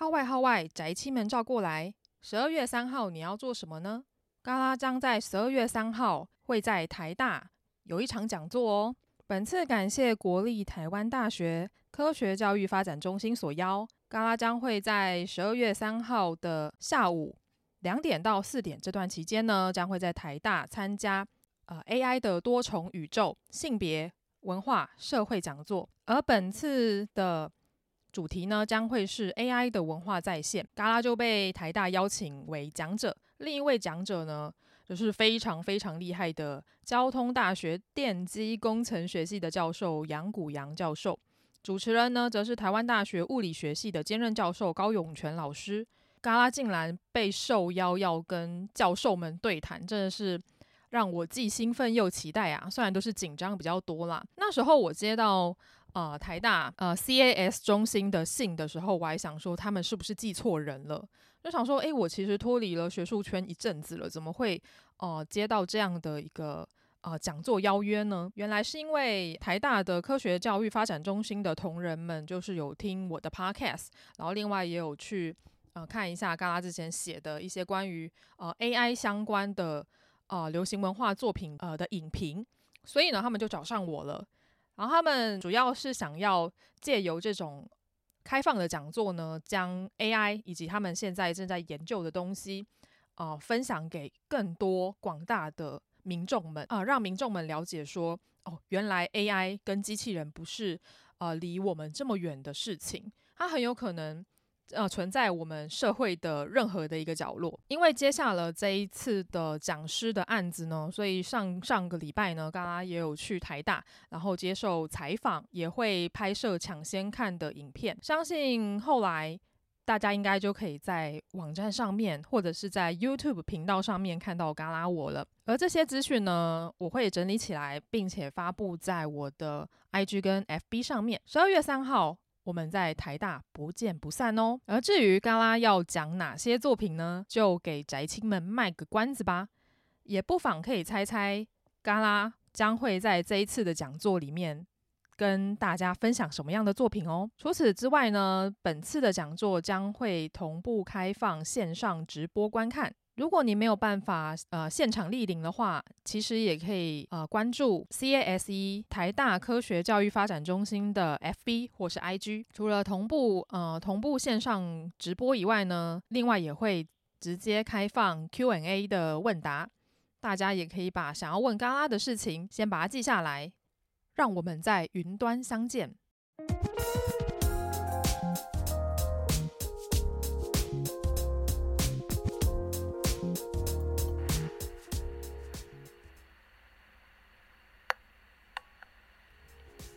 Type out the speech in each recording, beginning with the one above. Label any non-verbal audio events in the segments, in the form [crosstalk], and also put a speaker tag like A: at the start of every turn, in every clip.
A: 号外号外，宅亲们照过来！十二月三号你要做什么呢？嘎拉将在十二月三号会在台大有一场讲座哦。本次感谢国立台湾大学科学教育发展中心所邀，嘎拉将会在十二月三号的下午两点到四点这段期间呢，将会在台大参加呃 AI 的多重宇宙性别文化社会讲座，而本次的。主题呢，将会是 AI 的文化再现，嘎拉就被台大邀请为讲者。另一位讲者呢，就是非常非常厉害的交通大学电机工程学系的教授杨谷洋教授。主持人呢，则是台湾大学物理学系的兼任教授高永全老师。嘎拉竟然被受邀要跟教授们对谈，真的是让我既兴奋又期待啊！虽然都是紧张比较多啦。那时候我接到。呃，台大呃 CAS 中心的信的时候，我还想说他们是不是记错人了？就想说，诶，我其实脱离了学术圈一阵子了，怎么会呃接到这样的一个呃讲座邀约呢？原来是因为台大的科学教育发展中心的同仁们，就是有听我的 Podcast，然后另外也有去呃看一下嘎拉之前写的一些关于呃 AI 相关的呃流行文化作品呃的影评，所以呢，他们就找上我了。然后他们主要是想要借由这种开放的讲座呢，将 AI 以及他们现在正在研究的东西，啊、分享给更多广大的民众们啊、让民众们了解说，哦，原来 AI 跟机器人不是呃离我们这么远的事情，它很有可能。呃，存在我们社会的任何的一个角落，因为接下了这一次的讲师的案子呢，所以上上个礼拜呢，嘎拉也有去台大，然后接受采访，也会拍摄抢先看的影片。相信后来大家应该就可以在网站上面或者是在 YouTube 频道上面看到嘎拉我了。而这些资讯呢，我会整理起来，并且发布在我的 IG 跟 FB 上面。十二月三号。我们在台大不见不散哦。而至于嘎拉要讲哪些作品呢？就给宅亲们卖个关子吧。也不妨可以猜猜，嘎拉将会在这一次的讲座里面跟大家分享什么样的作品哦。除此之外呢，本次的讲座将会同步开放线上直播观看。如果你没有办法呃现场莅临的话，其实也可以呃关注 CASE 台大科学教育发展中心的 FB 或是 IG。除了同步呃同步线上直播以外呢，另外也会直接开放 Q&A 的问答，大家也可以把想要问嘎拉的事情先把它记下来，让我们在云端相见。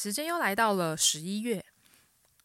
A: 时间又来到了十一月，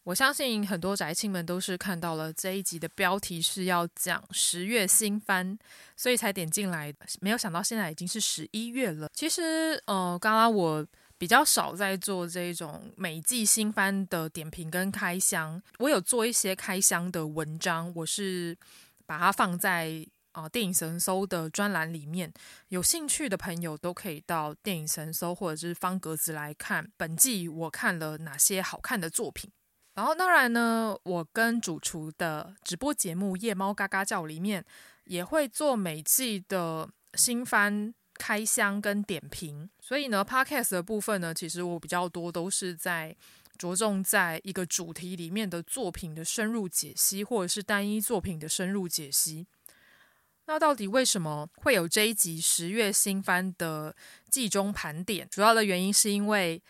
A: 我相信很多宅亲们都是看到了这一集的标题是要讲十月新番，所以才点进来。没有想到现在已经是十一月了。其实，呃，刚刚我比较少在做这种每季新番的点评跟开箱，我有做一些开箱的文章，我是把它放在。啊、呃，电影神搜的专栏里面，有兴趣的朋友都可以到电影神搜或者是方格子来看本季我看了哪些好看的作品。然后当然呢，我跟主厨的直播节目《夜猫嘎嘎叫》里面也会做每季的新番开箱跟点评。所以呢，Podcast 的部分呢，其实我比较多都是在着重在一个主题里面的作品的深入解析，或者是单一作品的深入解析。那到底为什么会有这一集十月新番的季中盘点？主要的原因是因为，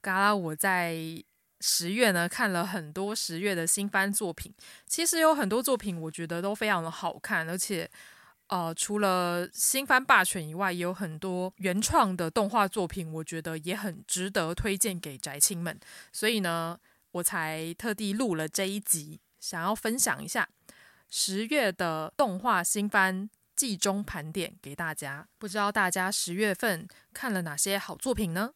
A: 嘎拉我在十月呢看了很多十月的新番作品，其实有很多作品我觉得都非常的好看，而且呃除了新番霸权以外，也有很多原创的动画作品，我觉得也很值得推荐给宅亲们，所以呢，我才特地录了这一集，想要分享一下。十月的动画新番季中盘点给大家。不知道大家十月份看了哪些好作品呢？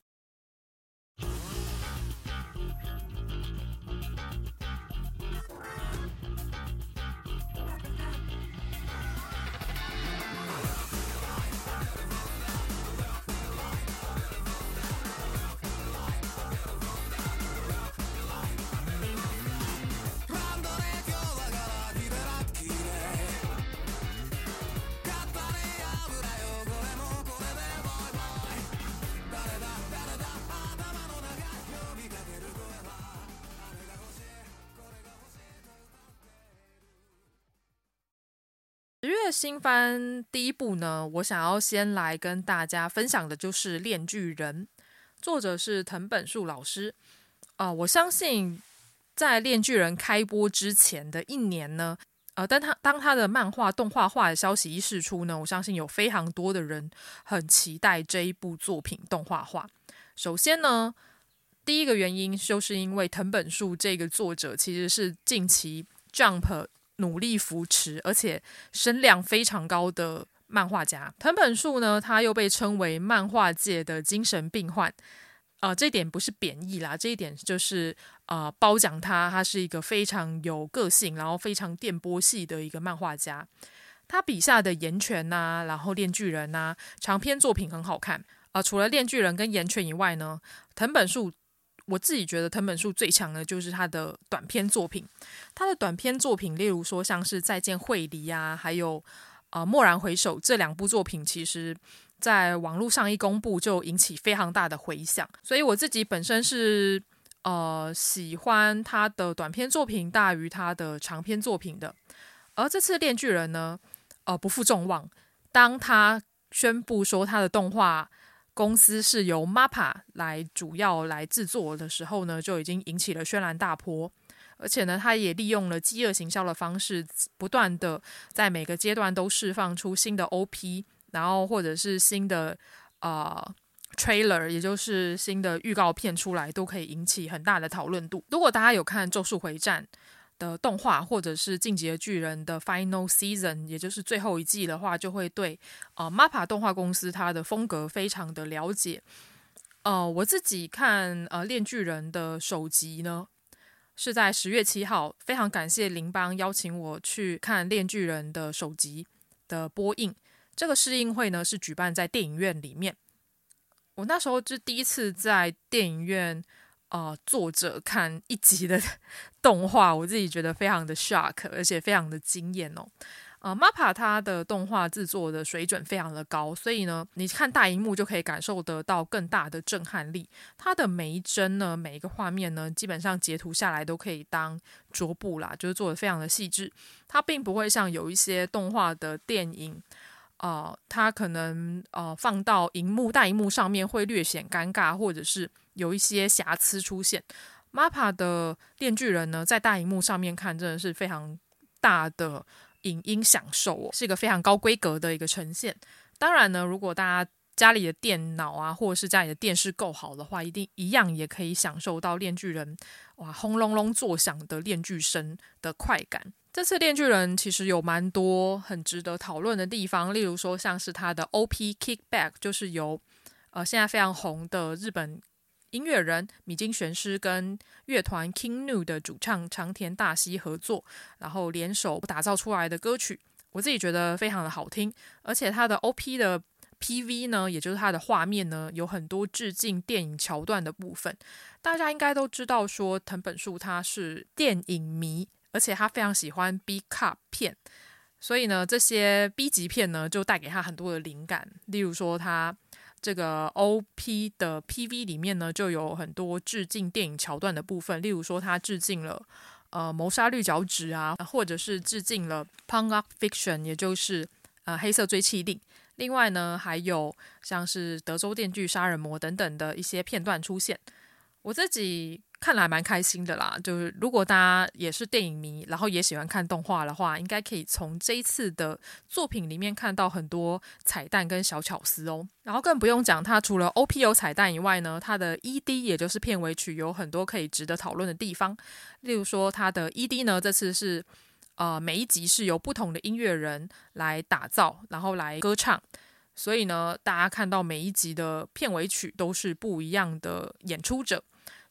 A: 十月新番第一部呢，我想要先来跟大家分享的就是《恋巨人》，作者是藤本树老师。啊、我相信在《恋巨人》开播之前的一年呢，呃，当他当他的漫画动画化的消息一释出呢，我相信有非常多的人很期待这一部作品动画化。首先呢，第一个原因就是因为藤本树这个作者其实是近期 Jump。努力扶持，而且声量非常高的漫画家藤本树呢，他又被称为漫画界的精神病患，呃，这一点不是贬义啦，这一点就是呃褒奖他，他是一个非常有个性，然后非常电波系的一个漫画家。他笔下的岩泉呐、然后链巨人呐、长篇作品很好看啊、呃。除了链巨人跟岩泉以外呢，藤本树。我自己觉得藤本树最强的就是他的短篇作品，他的短篇作品，例如说像是《再见惠梨》啊，还有啊《蓦然回首》这两部作品，其实在网络上一公布就引起非常大的回响，所以我自己本身是呃喜欢他的短篇作品大于他的长篇作品的。而这次《链锯人》呢，呃不负众望，当他宣布说他的动画。公司是由 MAPPA 来主要来制作的时候呢，就已经引起了轩然大波。而且呢，他也利用了饥饿行销的方式，不断的在每个阶段都释放出新的 OP，然后或者是新的呃 trailer，也就是新的预告片出来，都可以引起很大的讨论度。如果大家有看《咒术回战》的动画，或者是《进击的巨人》的 Final Season，也就是最后一季的话，就会对呃 MAPPA 动画公司它的风格非常的了解。呃，我自己看呃《链巨人》的首集呢，是在十月七号，非常感谢林邦邀请我去看《链巨人》的首集的播映。这个试映会呢是举办在电影院里面，我那时候是第一次在电影院。呃，作者看一集的 [laughs] 动画，我自己觉得非常的 shock，而且非常的惊艳哦。呃，MAPPA 它的动画制作的水准非常的高，所以呢，你看大荧幕就可以感受得到更大的震撼力。它的每一帧呢，每一个画面呢，基本上截图下来都可以当桌布啦，就是做的非常的细致。它并不会像有一些动画的电影，呃，它可能呃放到荧幕大荧幕上面会略显尴尬，或者是。有一些瑕疵出现，MAPPA 的《链锯人》呢，在大荧幕上面看真的是非常大的影音享受哦，是一个非常高规格的一个呈现。当然呢，如果大家家里的电脑啊，或者是家里的电视够好的话，一定一样也可以享受到《链锯人》哇轰隆隆作响的链锯声的快感。这次《链锯人》其实有蛮多很值得讨论的地方，例如说像是它的 OP Kickback，就是由呃现在非常红的日本。音乐人米津玄师跟乐团 King Gnu 的主唱长田大希合作，然后联手打造出来的歌曲，我自己觉得非常的好听。而且它的 OP 的 PV 呢，也就是它的画面呢，有很多致敬电影桥段的部分。大家应该都知道，说藤本树他是电影迷，而且他非常喜欢 B cup 片，所以呢，这些 B 级片呢，就带给他很多的灵感。例如说他。这个 OP 的 PV 里面呢，就有很多致敬电影桥段的部分，例如说他致敬了呃谋杀绿脚趾啊，或者是致敬了 Pulp Fiction，也就是呃黑色追缉令。另外呢，还有像是德州电锯杀人魔等等的一些片段出现。我自己。看来蛮开心的啦，就是如果大家也是电影迷，然后也喜欢看动画的话，应该可以从这一次的作品里面看到很多彩蛋跟小巧思哦。然后更不用讲，它除了 OP 有彩蛋以外呢，它的 ED 也就是片尾曲有很多可以值得讨论的地方。例如说，它的 ED 呢，这次是呃，每一集是由不同的音乐人来打造，然后来歌唱。所以呢，大家看到每一集的片尾曲都是不一样的演出者。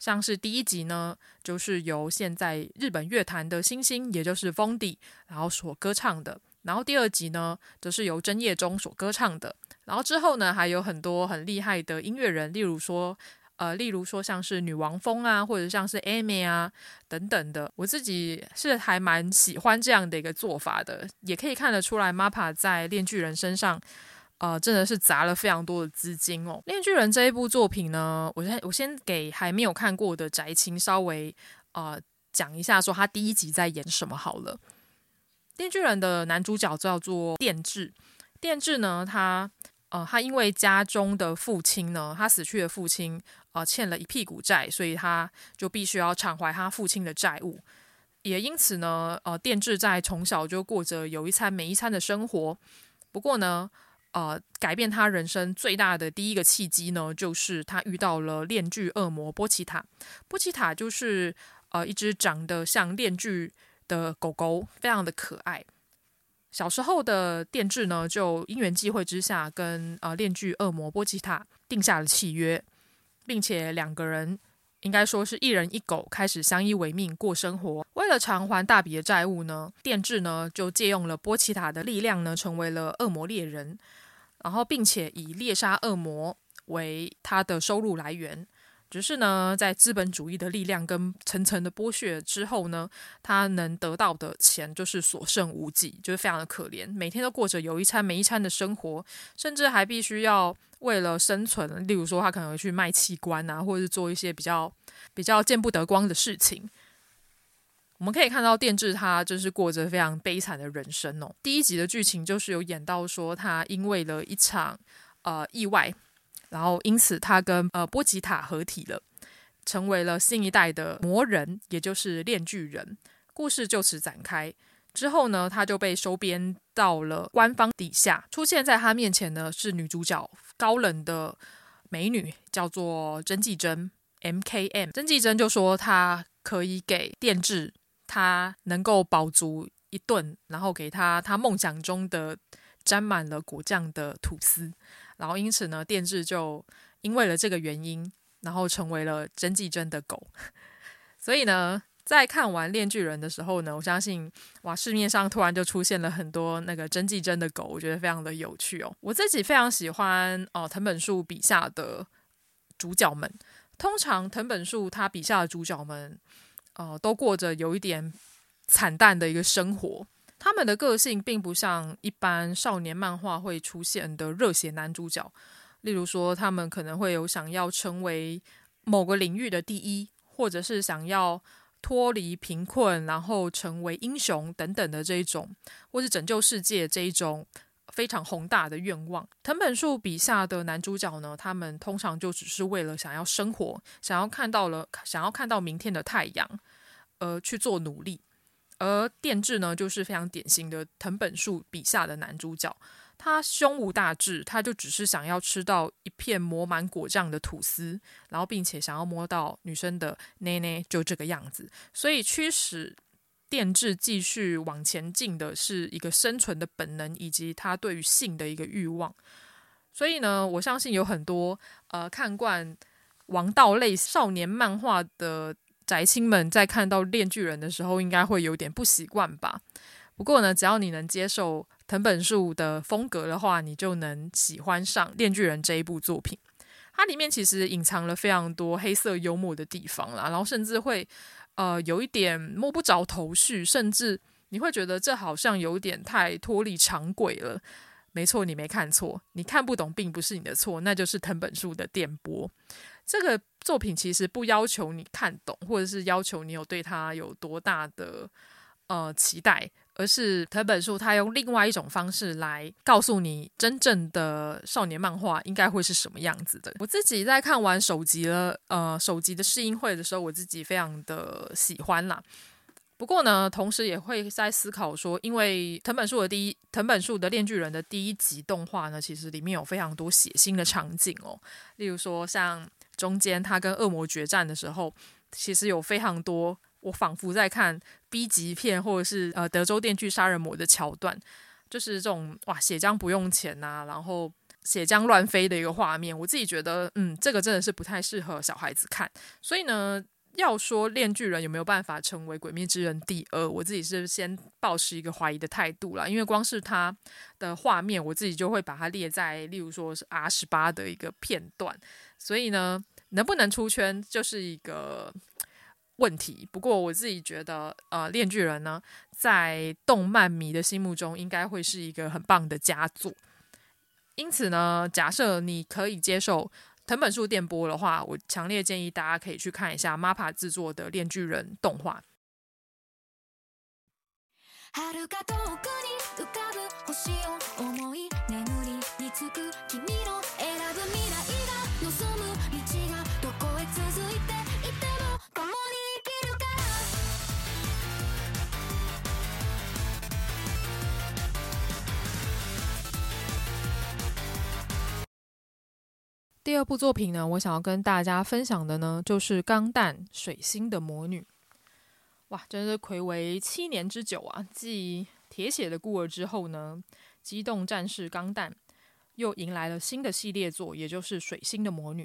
A: 像是第一集呢，就是由现在日本乐坛的新星，也就是 VONDY，然后所歌唱的。然后第二集呢，则是由真叶中所歌唱的。然后之后呢，还有很多很厉害的音乐人，例如说，呃，例如说像是女王蜂啊，或者像是 Amy 啊等等的。我自己是还蛮喜欢这样的一个做法的，也可以看得出来，MAPPA 在《链巨人》身上。呃，真的是砸了非常多的资金哦。《链锯人》这一部作品呢，我先我先给还没有看过的宅青稍微呃讲一下，说他第一集在演什么好了。《电锯人》的男主角叫做电治，电治呢，他呃他因为家中的父亲呢，他死去的父亲呃欠了一屁股债，所以他就必须要偿还他父亲的债务，也因此呢，呃，电治在从小就过着有一餐没一餐的生活。不过呢，呃，改变他人生最大的第一个契机呢，就是他遇到了链锯恶魔波奇塔。波奇塔就是呃一只长得像链锯的狗狗，非常的可爱。小时候的电治呢，就因缘际会之下跟呃链锯恶魔波奇塔定下了契约，并且两个人应该说是一人一狗，开始相依为命过生活。为了偿还大笔的债务呢，电治呢就借用了波奇塔的力量呢，成为了恶魔猎人。然后，并且以猎杀恶魔为他的收入来源。只是呢，在资本主义的力量跟层层的剥削之后呢，他能得到的钱就是所剩无几，就是非常的可怜，每天都过着有一餐没一餐的生活，甚至还必须要为了生存，例如说他可能会去卖器官啊，或者是做一些比较比较见不得光的事情。我们可以看到电治他就是过着非常悲惨的人生哦。第一集的剧情就是有演到说，他因为了一场呃意外，然后因此他跟呃波吉塔合体了，成为了新一代的魔人，也就是链巨人。故事就此展开。之后呢，他就被收编到了官方底下。出现在他面前呢是女主角高冷的美女，叫做甄纪真 （M.K.M.）。甄纪真就说他可以给电治。他能够饱足一顿，然后给他他梦想中的沾满了果酱的吐司，然后因此呢，电治就因为了这个原因，然后成为了真纪真的狗。[laughs] 所以呢，在看完《链锯人》的时候呢，我相信哇，市面上突然就出现了很多那个真纪真的狗，我觉得非常的有趣哦。我自己非常喜欢哦，藤本树笔下的主角们。通常藤本树他笔下的主角们。呃，都过着有一点惨淡的一个生活。他们的个性并不像一般少年漫画会出现的热血男主角，例如说，他们可能会有想要成为某个领域的第一，或者是想要脱离贫困，然后成为英雄等等的这一种，或是拯救世界这一种非常宏大的愿望。藤本树笔下的男主角呢，他们通常就只是为了想要生活，想要看到了，想要看到明天的太阳，而去做努力。而电治呢，就是非常典型的藤本树笔下的男主角，他胸无大志，他就只是想要吃到一片抹满果酱的吐司，然后并且想要摸到女生的内内，就这个样子。所以驱使。电治继续往前进的是一个生存的本能，以及他对于性的一个欲望。所以呢，我相信有很多呃看惯王道类少年漫画的宅青们，在看到《链锯人》的时候，应该会有点不习惯吧。不过呢，只要你能接受藤本树的风格的话，你就能喜欢上《链锯人》这一部作品。它里面其实隐藏了非常多黑色幽默的地方啦，然后甚至会。呃，有一点摸不着头绪，甚至你会觉得这好像有点太脱离常轨了。没错，你没看错，你看不懂并不是你的错，那就是藤本树的电波。这个作品其实不要求你看懂，或者是要求你有对它有多大的呃期待。而是藤本树他用另外一种方式来告诉你，真正的少年漫画应该会是什么样子的。我自己在看完首集了，呃，首集的试映会的时候，我自己非常的喜欢啦。不过呢，同时也会在思考说，因为藤本树的第一，藤本树的《链锯人》的第一集动画呢，其实里面有非常多血腥的场景哦，例如说像中间他跟恶魔决战的时候，其实有非常多。我仿佛在看 B 级片或者是呃德州电锯杀人魔的桥段，就是这种哇血浆不用钱呐、然后血浆乱飞的一个画面。我自己觉得，嗯，这个真的是不太适合小孩子看。所以呢，要说《链锯人》有没有办法成为《鬼灭之刃》第二，我自己是先抱持一个怀疑的态度啦，因为光是它的画面，我自己就会把它列在，例如说是 R 十八的一个片段。所以呢，能不能出圈就是一个问题。不过我自己觉得，呃，《链锯人》呢，在动漫迷的心目中，应该会是一个很棒的佳作。因此呢，假设你可以接受。藤本树电波的话，我强烈建议大家可以去看一下 MAPPA 制作的《链锯人》动画。第二部作品呢，我想要跟大家分享的呢，就是《钢弹水星的魔女》。哇，真是睽违七年之久啊！继《铁血的孤儿》之后呢，《机动战士钢弹》又迎来了新的系列作，也就是《水星的魔女》。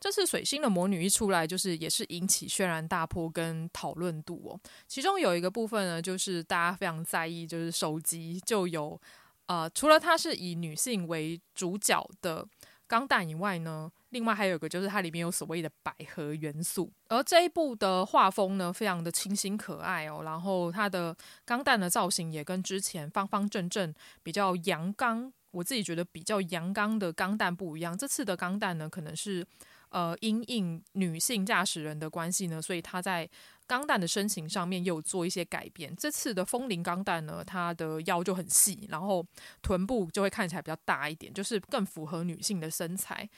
A: 这次《水星的魔女》一出来，就是也是引起轩然大波跟讨论度哦。其中有一个部分呢，就是大家非常在意，就是手机就有呃，除了它是以女性为主角的。钢弹以外呢，另外还有一个就是它里面有所谓的百合元素，而这一部的画风呢，非常的清新可爱哦。然后它的钢弹的造型也跟之前方方正正、比较阳刚，我自己觉得比较阳刚的钢弹不一样。这次的钢弹呢，可能是呃因应女性驾驶人的关系呢，所以它在。钢弹的身形上面又有做一些改变。这次的风铃钢弹呢，它的腰就很细，然后臀部就会看起来比较大一点，就是更符合女性的身材。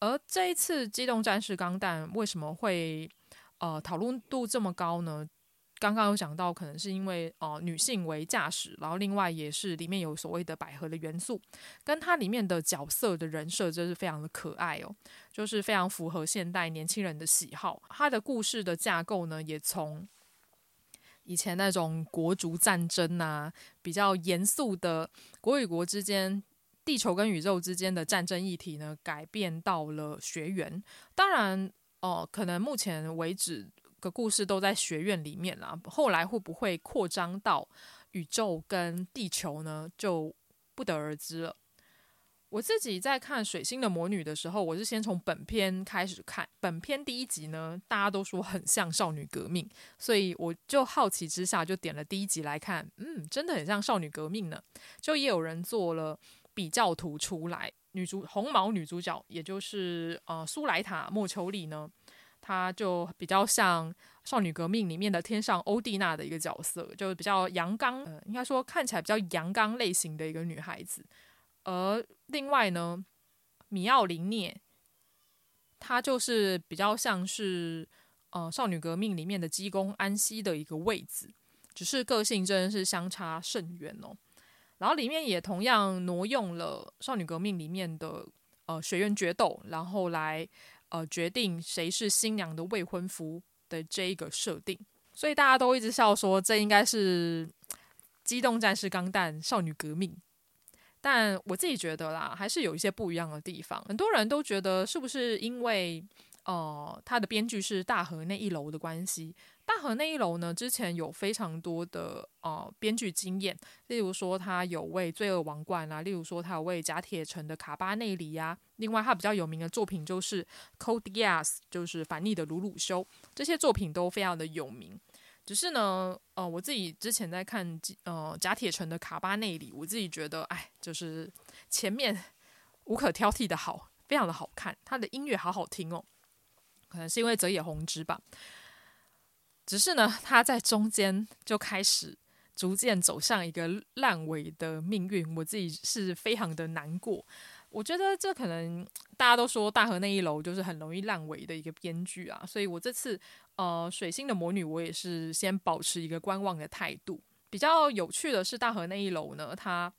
A: 而这一次机动战士钢弹为什么会呃讨论度这么高呢？刚刚有讲到，可能是因为哦、女性为驾驶，然后另外也是里面有所谓的百合的元素，跟它里面的角色的人设真是非常的可爱哦，就是非常符合现代年轻人的喜好。它的故事的架构呢，也从以前那种国族战争啊，比较严肃的国与国之间、地球跟宇宙之间的战争议题呢，改变到了学员。当然哦、可能目前为止。个故事都在学院里面啦，后来会不会扩张到宇宙跟地球呢？就不得而知了。我自己在看《水星的魔女》的时候，我是先从本片开始看。本片第一集呢，大家都说很像少女革命，所以我就好奇之下就点了第一集来看。嗯，真的很像少女革命呢。就也有人做了比较图出来，女主红毛女主角，也就是呃苏莱塔莫秋丽呢。她就比较像《少女革命》里面的天上欧蒂娜的一个角色，就比较阳刚，呃，应该说看起来比较阳刚类型的一个女孩子。而另外呢，米奥林涅，她就是比较像是呃《少女革命》里面的姬宫安西的一个位置，只是个性真的是相差甚远哦。然后里面也同样挪用了《少女革命》里面的呃学院决斗，然后来。呃，决定谁是新娘的未婚夫的这一个设定，所以大家都一直笑说这应该是《机动战士钢弹少女革命》，但我自己觉得啦，还是有一些不一样的地方。很多人都觉得是不是因为呃，他的编剧是大河那一楼的关系？大河内一楼呢，之前有非常多的呃编剧经验，例如说他有为《罪恶王冠》啊，例如说他有为甲铁城的卡巴内里呀，另外他比较有名的作品就是《Code g a s》，就是反逆的鲁鲁修，这些作品都非常的有名。只是呢，呃，我自己之前在看呃甲铁城的卡巴内里，我自己觉得，哎，就是前面无可挑剔的好，非常的好看，他的音乐好好听哦，可能是因为泽野弘之吧。只是呢，他在中间就开始逐渐走向一个烂尾的命运，我自己是非常的难过。我觉得这可能大家都说大河那一楼就是很容易烂尾的一个编剧啊，所以我这次呃水星的魔女我也是先保持一个观望的态度。比较有趣的是大河那一楼呢，他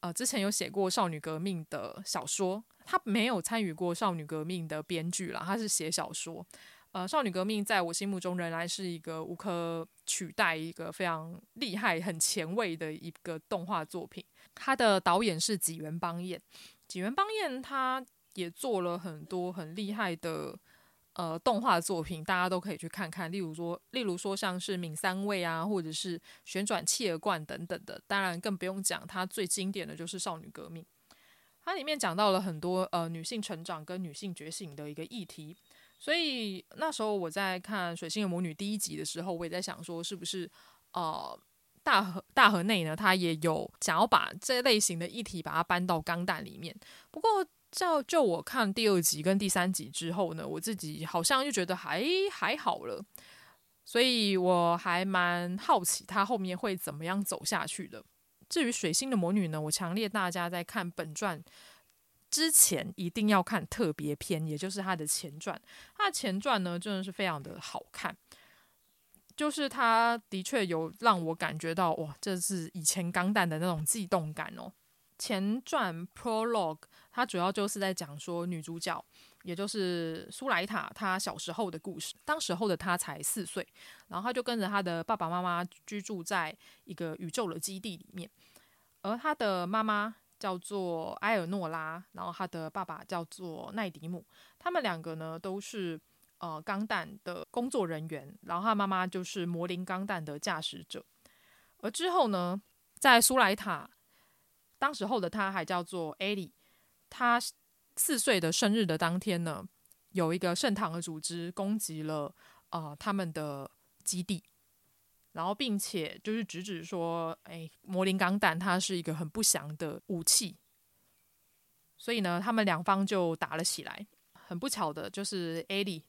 A: 呃之前有写过少女革命的小说，他没有参与过少女革命的编剧啦，他是写小说。呃，少女革命在我心目中仍然是一个无可取代、一个非常厉害、很前卫的一个动画作品。它的导演是梶原邦彦，梶原邦彦他也做了很多很厉害的呃动画作品，大家都可以去看看。例如说，例如说像是闵三位啊，或者是旋转企鹅罐等等的。当然，更不用讲，它最经典的就是少女革命。它里面讲到了很多呃女性成长跟女性觉醒的一个议题。所以那时候我在看《水星的魔女》第一集的时候，我也在想说，是不是呃大河大河内呢，他也有想要把这类型的议题把它搬到钢弹里面。不过，照就我看第二集跟第三集之后呢，我自己好像就觉得还还好了。所以我还蛮好奇他后面会怎么样走下去的。至于《水星的魔女》呢，我强烈大家在看本传。之前一定要看特别篇，也就是它的前传。它的前传呢，真的是非常的好看，就是它的确有让我感觉到哇，这是以前钢弹的那种悸动感哦。前传 Prologue，它主要就是在讲说女主角，也就是苏莱塔，她小时候的故事。当时候的她才四岁，然后她就跟着她的爸爸妈妈居住在一个宇宙的基地里面，而她的妈妈。叫做埃尔诺拉，然后他的爸爸叫做奈迪姆，他们两个呢都是呃钢弹的工作人员，然后他妈妈就是魔灵钢弹的驾驶者。而之后呢，在苏莱塔当时候的他还叫做艾莉，他四岁的生日的当天呢，有一个圣堂的组织攻击了呃他们的基地。然后，并且就是直指说，哎，魔灵钢弹它是一个很不祥的武器，所以呢，他们两方就打了起来。很不巧的，就是艾莉，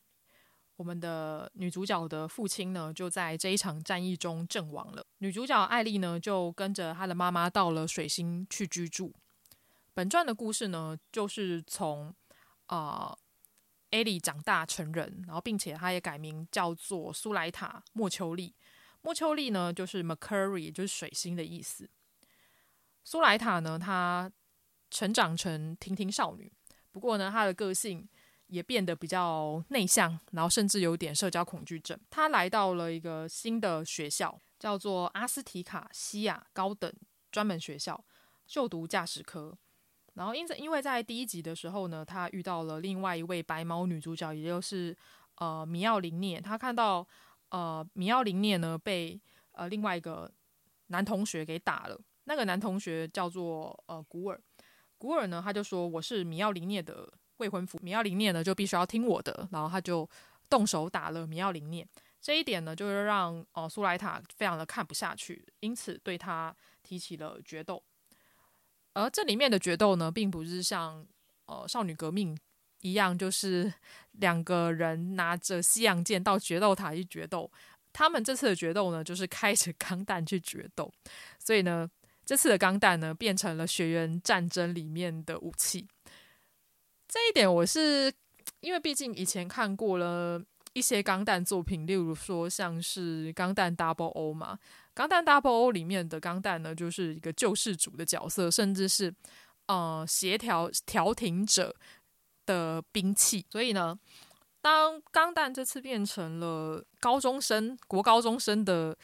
A: 我们的女主角的父亲呢，就在这一场战役中阵亡了。女主角艾莉呢，就跟着她的妈妈到了水星去居住。本传的故事呢，就是从啊，艾莉长大成人，然后并且她也改名叫做苏莱塔莫秋丽。莫秋丽呢，就是 Mercury，就是水星的意思。苏莱塔呢，她成长成婷婷少女，不过呢，她的个性也变得比较内向，然后甚至有点社交恐惧症。她来到了一个新的学校，叫做阿斯提卡西亚高等专门学校，就读驾驶科。然后因此，因为在第一集的时候呢，她遇到了另外一位白毛女主角，也就是呃米奥林涅，她看到。呃，米奥林涅呢被呃另外一个男同学给打了。那个男同学叫做呃古尔，古尔呢他就说，我是米奥林涅的未婚夫，米奥林涅呢就必须要听我的，然后他就动手打了米奥林涅。这一点呢就是让、呃、苏莱塔非常的看不下去，因此对他提起了决斗。而这里面的决斗呢，并不是像呃少女革命。一样就是两个人拿着西洋剑到决斗塔去决斗。他们这次的决斗呢，就是开着钢弹去决斗。所以呢，这次的钢弹呢，变成了学园战争里面的武器。这一点我是因为毕竟以前看过了一些钢弹作品，例如说像是钢弹 Double O 嘛，钢弹 Double O 里面的钢弹呢，就是一个救世主的角色，甚至是呃协调调停者。的兵器，所以呢，当钢弹这次变成了高中生、国高中生的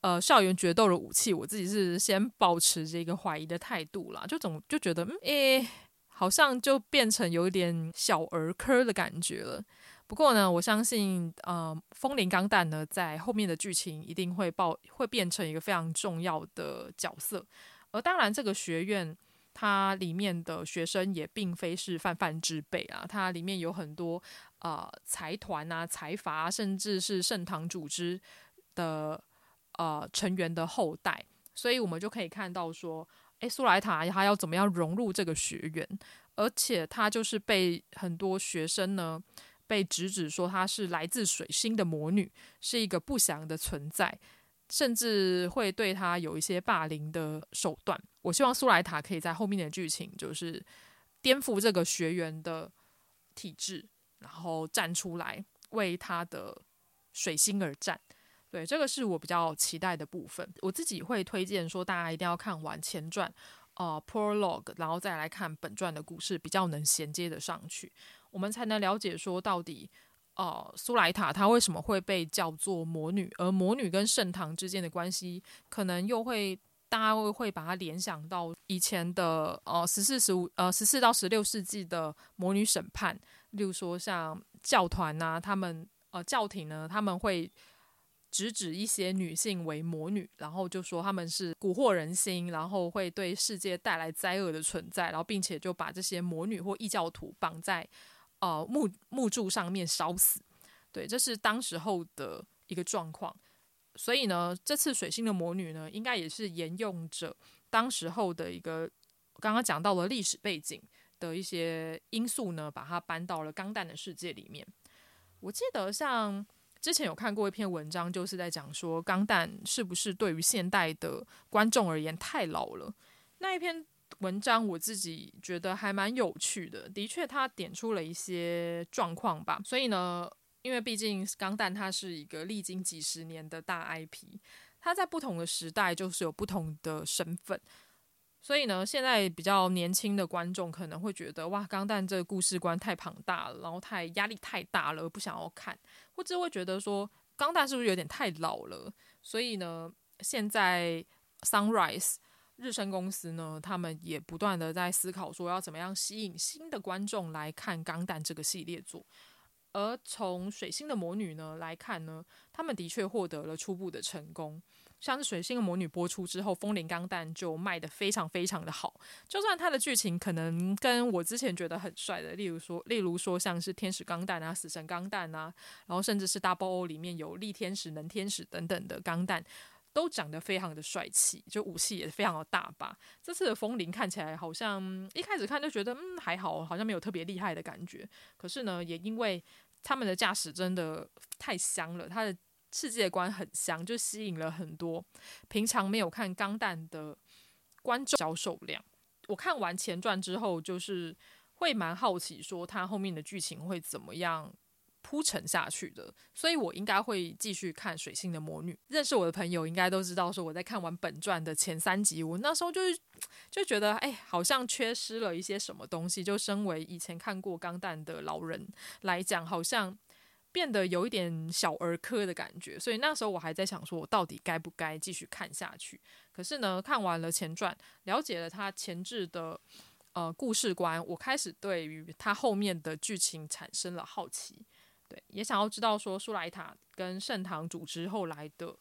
A: 呃校园决斗的武器，我自己是先保持这个怀疑的态度啦，就总就觉得，嗯，诶、好像就变成有点小儿科的感觉了。不过呢，我相信，呃，风铃钢弹呢，在后面的剧情一定会爆，会变成一个非常重要的角色。而当然，这个学院。它里面的学生也并非是泛泛之辈啊，它里面有很多呃财团啊、财阀，甚至是圣堂组织的呃成员的后代，所以我们就可以看到说，诶，苏莱塔他要怎么样融入这个学院，而且他就是被很多学生呢被直指说他是来自水星的魔女，是一个不祥的存在。甚至会对他有一些霸凌的手段。我希望苏莱塔可以在后面的剧情，就是颠覆这个学员的体制，然后站出来为他的水星而战。对，这个是我比较期待的部分。我自己会推荐说，大家一定要看完前传，呃，Prologue，然后再来看本传的故事，比较能衔接的上去，我们才能了解说到底。呃，苏莱塔她为什么会被叫做魔女，而魔女跟圣堂之间的关系，可能又会大家会会把它联想到以前的呃十四十五呃十四到十六世纪的魔女审判，例如说像教团呐、他们呃教廷呢，他们会直指一些女性为魔女，然后就说他们是蛊惑人心，然后会对世界带来灾厄的存在，然后并且就把这些魔女或异教徒绑在。呃，木木柱上面烧死，对，这是当时候的一个状况。所以呢，这次水星的魔女呢，应该也是沿用着当时候的一个刚刚讲到了历史背景的一些因素呢，把它搬到了钢弹的世界里面。我记得像之前有看过一篇文章，就是在讲说钢弹是不是对于现代的观众而言太老了？那一篇。文章我自己觉得还蛮有趣的，的确他点出了一些状况吧。所以呢，因为毕竟《钢弹》它是一个历经几十年的大 IP，它在不同的时代就是有不同的身份。所以呢，现在比较年轻的观众可能会觉得，哇，《钢弹》这个故事观太庞大了，然后太压力太大了，不想要看，或者会觉得说，《钢弹》是不是有点太老了？所以呢，现在 Sunrise。日升公司呢，他们也不断的在思考说要怎么样吸引新的观众来看《钢弹》这个系列作。而从《水星的魔女》呢来看呢，他们的确获得了初步的成功。像是《水星的魔女》播出之后，《风铃钢弹》就卖得非常非常的好。就算它的剧情可能跟我之前觉得很帅的，例如说，例如说像是《天使钢弹》啊，《死神钢弹》啊，然后甚至是《Double O》里面有力天使、能天使等等的钢弹。都长得非常的帅气，就武器也非常的大吧。这次的风铃看起来好像一开始看就觉得嗯还好，好像没有特别厉害的感觉。可是呢，也因为他们的驾驶真的太香了，他的世界观很香，就吸引了很多平常没有看钢弹的观众销售量。我看完前传之后，就是会蛮好奇，说他后面的剧情会怎么样。铺陈下去的，所以我应该会继续看《水星的魔女》。认识我的朋友应该都知道，说我在看完本传的前三集，我那时候就是就觉得，哎，好像缺失了一些什么东西。就身为以前看过《钢弹》的老人来讲，好像变得有一点小儿科的感觉。所以那时候我还在想，说我到底该不该继续看下去？可是呢，看完了前传，了解了他前置的呃故事观，我开始对于他后面的剧情产生了好奇。对，也想要知道说舒莱塔跟圣堂组织后来的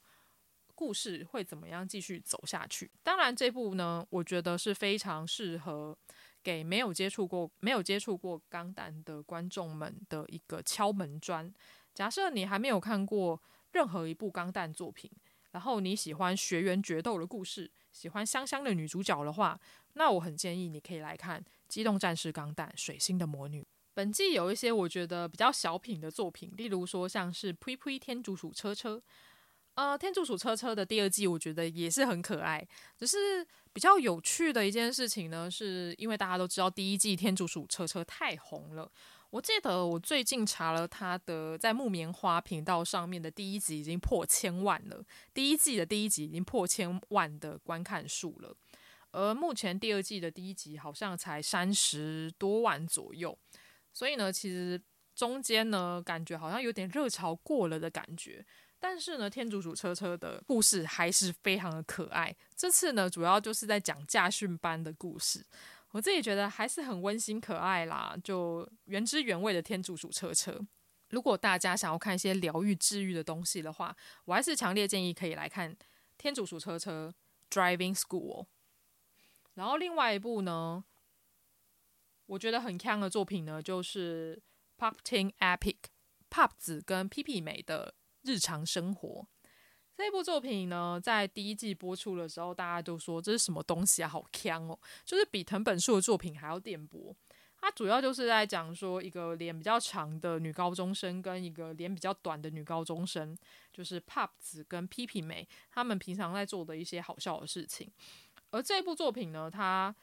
A: 故事会怎么样继续走下去。当然，这部呢，我觉得是非常适合给没有接触过、没有接触过钢弹的观众们的一个敲门砖。假设你还没有看过任何一部钢弹作品，然后你喜欢学园决斗的故事，喜欢香香的女主角的话，那我很建议你可以来看《机动战士钢弹：水星的魔女》。本季有一些我觉得比较小品的作品，例如说像是《呸呸天竺鼠车车》。呃，天竺鼠车车的第二季我觉得也是很可爱。只是比较有趣的一件事情呢，是因为大家都知道第一季天竺鼠车车太红了。我记得我最近查了他的在木棉花频道上面的第一集已经破千万了，第一季的第一集已经破千万的观看数了。而目前第二季的第一集好像才三十多万左右。所以呢，其实中间呢，感觉好像有点热潮过了的感觉。但是呢，天竺鼠车车的故事还是非常的可爱。这次呢，主要就是在讲驾训班的故事。我自己觉得还是很温馨可爱啦，就原汁原味的天竺鼠车车。如果大家想要看一些疗愈、治愈的东西的话，我还是强烈建议可以来看天竺鼠车车 Driving School。然后另外一部呢，我觉得很强的作品呢，就是《Pop Team Epic》Pop 子跟 P P 美的日常生活。这部作品呢，在第一季播出的时候，大家都说这是什么东西啊，好强哦！就是比藤本树的作品还要电波。它主要就是在讲说一个脸比较长的女高中生跟一个脸比较短的女高中生，就是 Pop 子跟 P P 美他们平常在做的一些好笑的事情。而这部作品呢，它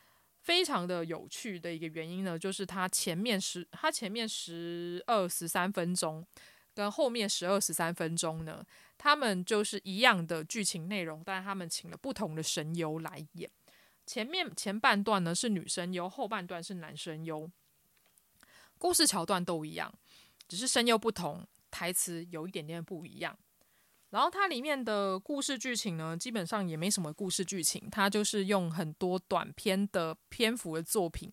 A: 非常的有趣的一个原因呢，就是它前面十，它前面十二十三分钟，跟后面十二十三分钟呢，他们就是一样的剧情内容，但是他们请了不同的声优来演。前面前半段呢是女声优，后半段是男声优，故事桥段都一样，只是声优不同，台词有一点点不一样。然后它里面的故事剧情呢，基本上也没什么故事剧情，它就是用很多短篇的篇幅的作品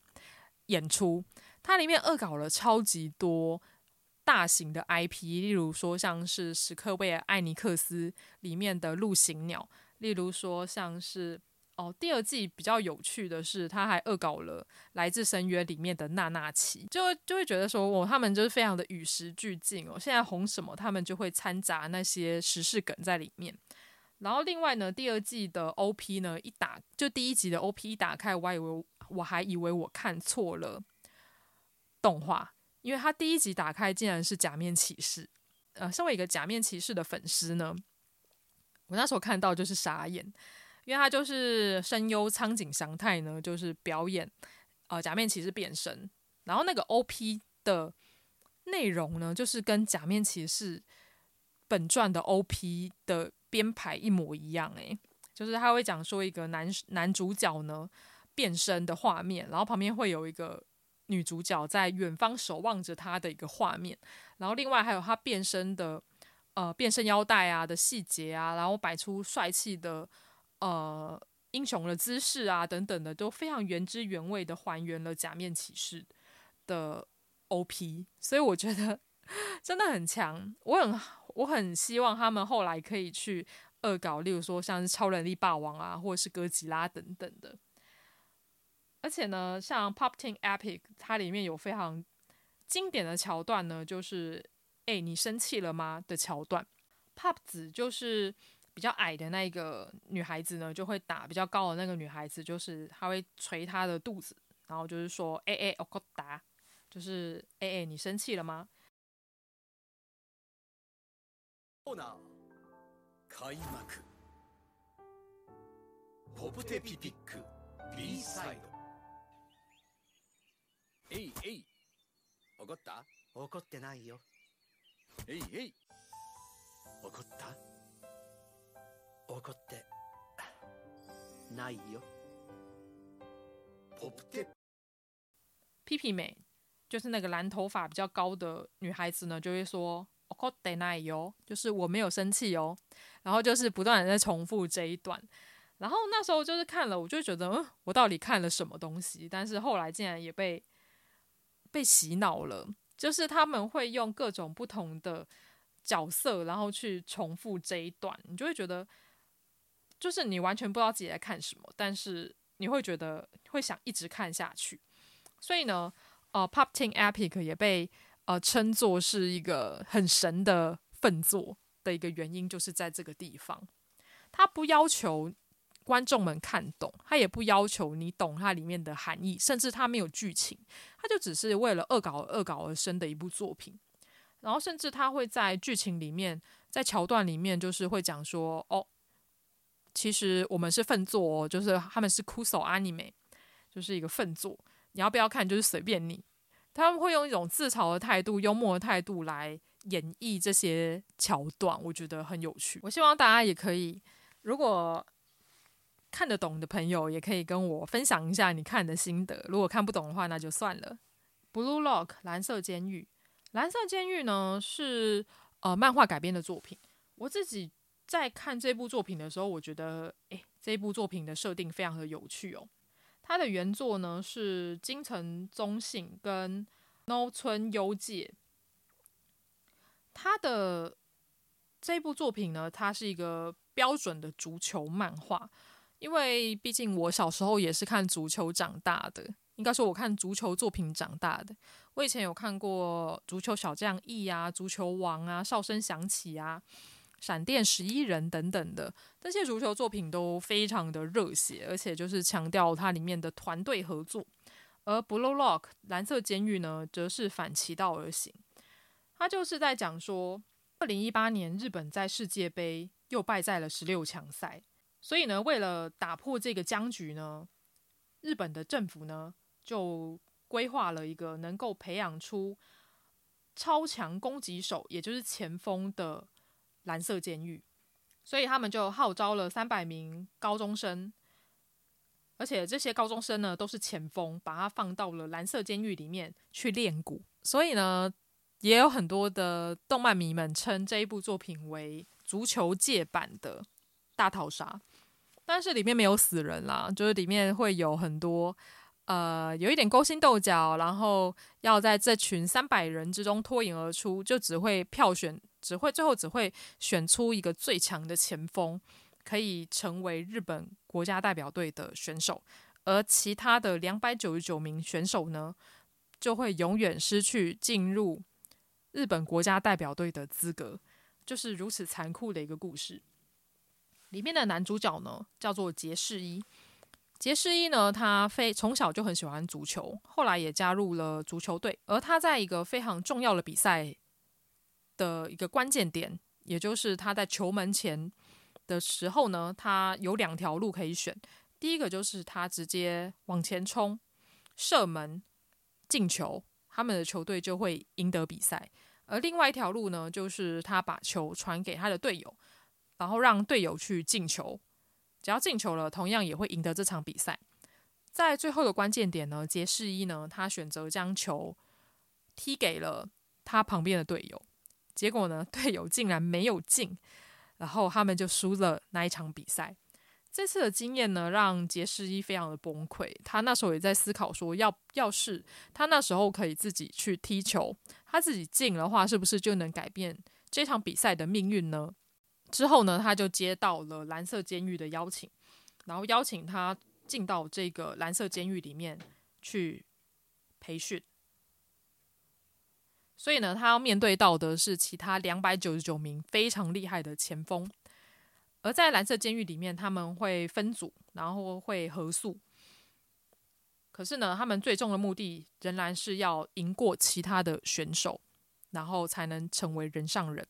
A: 演出。它里面恶搞了超级多大型的 IP，例如说像是史克威尔艾尼克斯里面的陆行鸟，例如说像是。哦，第二季比较有趣的是，他还恶搞了《来自深渊》里面的娜娜奇，就就会觉得说，哦，他们就是非常的与时俱进哦。现在红什么，他们就会掺杂那些时事梗在里面。然后另外呢，第二季的 OP 呢，一打就第一集的 OP 一打开，我还以为我还以为我看错了动画，因为他第一集打开竟然是假面骑士。呃，身为一个假面骑士的粉丝呢，我那时候看到就是傻眼。因为他就是声优苍井翔太呢，就是表演呃假面骑士变身，然后那个 OP 的内容呢，就是跟假面骑士本传的 OP 的编排一模一样诶，就是他会讲说一个男男主角呢变身的画面，然后旁边会有一个女主角在远方守望着他的一个画面，然后另外还有他变身的呃变身腰带啊的细节啊，然后摆出帅气的。呃，英雄的姿势啊，等等的，都非常原汁原味的还原了假面骑士的 [laughs] OP，所以我觉得 [laughs] 真的很强。我很我很希望他们后来可以去恶搞，例如说像是超能力霸王啊，或者是哥吉拉等等的。而且呢，像 Pop Team Epic，它里面有非常经典的桥段呢，就是“哎，你生气了吗”的桥段。Pop 子就是。比较矮的那个女孩子呢，就会打比较高的那个女孩子，就是她会捶她的肚子，然后就是说：“哎哎，我够打，就是哎哎，你生气了吗？”我觉得ないよ。 屁屁美就是那个蓝头发比较高的女孩子呢，就会说我觉得ないよ，就是我没有生气哦。然后就是不断的在重复这一段。然后那时候就是看了，我就觉得，嗯，我到底看了什么东西？但是后来竟然也被被洗脑了，就是他们会用各种不同的角色，然后去重复这一段，你就会觉得。 就是你完全不知道自己在看什么，但是你会觉得会想一直看下去。所以呢，呃，Pop Team Epic 也被呃称作是一个很神的粪作的一个原因，就是在这个地方，他不要求观众们看懂，他也不要求你懂它里面的含义，甚至它没有剧情，它就只是为了恶搞恶搞而生的一部作品。然后甚至他会在剧情里面，在桥段里面，就是会讲说哦。其实我们是粪作哦，就是他们是哭手 Anime，就是一个粪作。你要不要看，就是随便你。他们会用一种自嘲的态度、幽默的态度来演绎这些桥段，我觉得很有趣。我希望大家也可以，如果看得懂的朋友，也可以跟我分享一下你看的心得。如果看不懂的话，那就算了。Blue Lock 蓝色监狱，蓝色监狱呢是呃漫画改编的作品，我自己。在看这部作品的时候，我觉得，诶，这部作品的设定非常的有趣哦。它的原作呢是金城宗信跟 No 村优介。他的这部作品呢，它是一个标准的足球漫画，因为毕竟我小时候也是看足球长大的，应该说我看足球作品长大的。我以前有看过《足球小将 E》啊，《足球王》啊，《哨声响起》啊。闪电十一人等等的这些足球作品都非常的热血，而且就是强调它里面的团队合作。而 Blue Lock 蓝色监狱呢，则是反其道而行，它就是在讲说，二零一八年日本在世界杯又败在了十六强赛，所以呢，为了打破这个僵局呢，日本的政府呢就规划了一个能够培养出超强攻击手，也就是前锋的。蓝色监狱，所以他们就号召了三百名高中生，而且这些高中生呢都是前锋，把他放到了蓝色监狱里面去练鼓。所以呢，也有很多的动漫迷们称这一部作品为足球界版的大逃杀，但是里面没有死人啦，就是里面会有很多呃有一点勾心斗角，然后要在这群三百人之中脱颖而出，就只会票选，只会最后只会选出一个最强的前锋，可以成为日本国家代表队的选手，而其他的两百九十九名选手呢，就会永远失去进入。日本国家代表队的资格，就是如此残酷的一个故事。里面的男主角呢，叫做杰士一。杰士一呢，他非从小就很喜欢足球，后来也加入了足球队。而他在一个非常重要的比赛的一个关键点，也就是他在球门前的时候呢，他有两条路可以选。第一个就是他直接往前冲，射门进球。他们的球队就会赢得比赛，而另外一条路呢，就是他把球传给他的队友，然后让队友去进球。只要进球了，同样也会赢得这场比赛。在最后的关键点呢，杰士一呢，他选择将球踢给了他旁边的队友，结果呢，[laughs] 队友竟然没有进，然后他们就输了那一场比赛。这次的经验呢，让杰士一非常的崩溃。他那时候也在思考说，要要是他那时候可以自己去踢球，他自己进的话，是不是就能改变这场比赛的命运呢？之后呢，他就接到了蓝色监狱的邀请，然后邀请他进到这个蓝色监狱里面去培训。所以呢，他要面对到的是其他两百九十九名非常厉害的前锋。而在蓝色监狱里面，他们会分组，然后会合宿。可是呢，他们最终的目的仍然是要赢过其他的选手，然后才能成为人上人。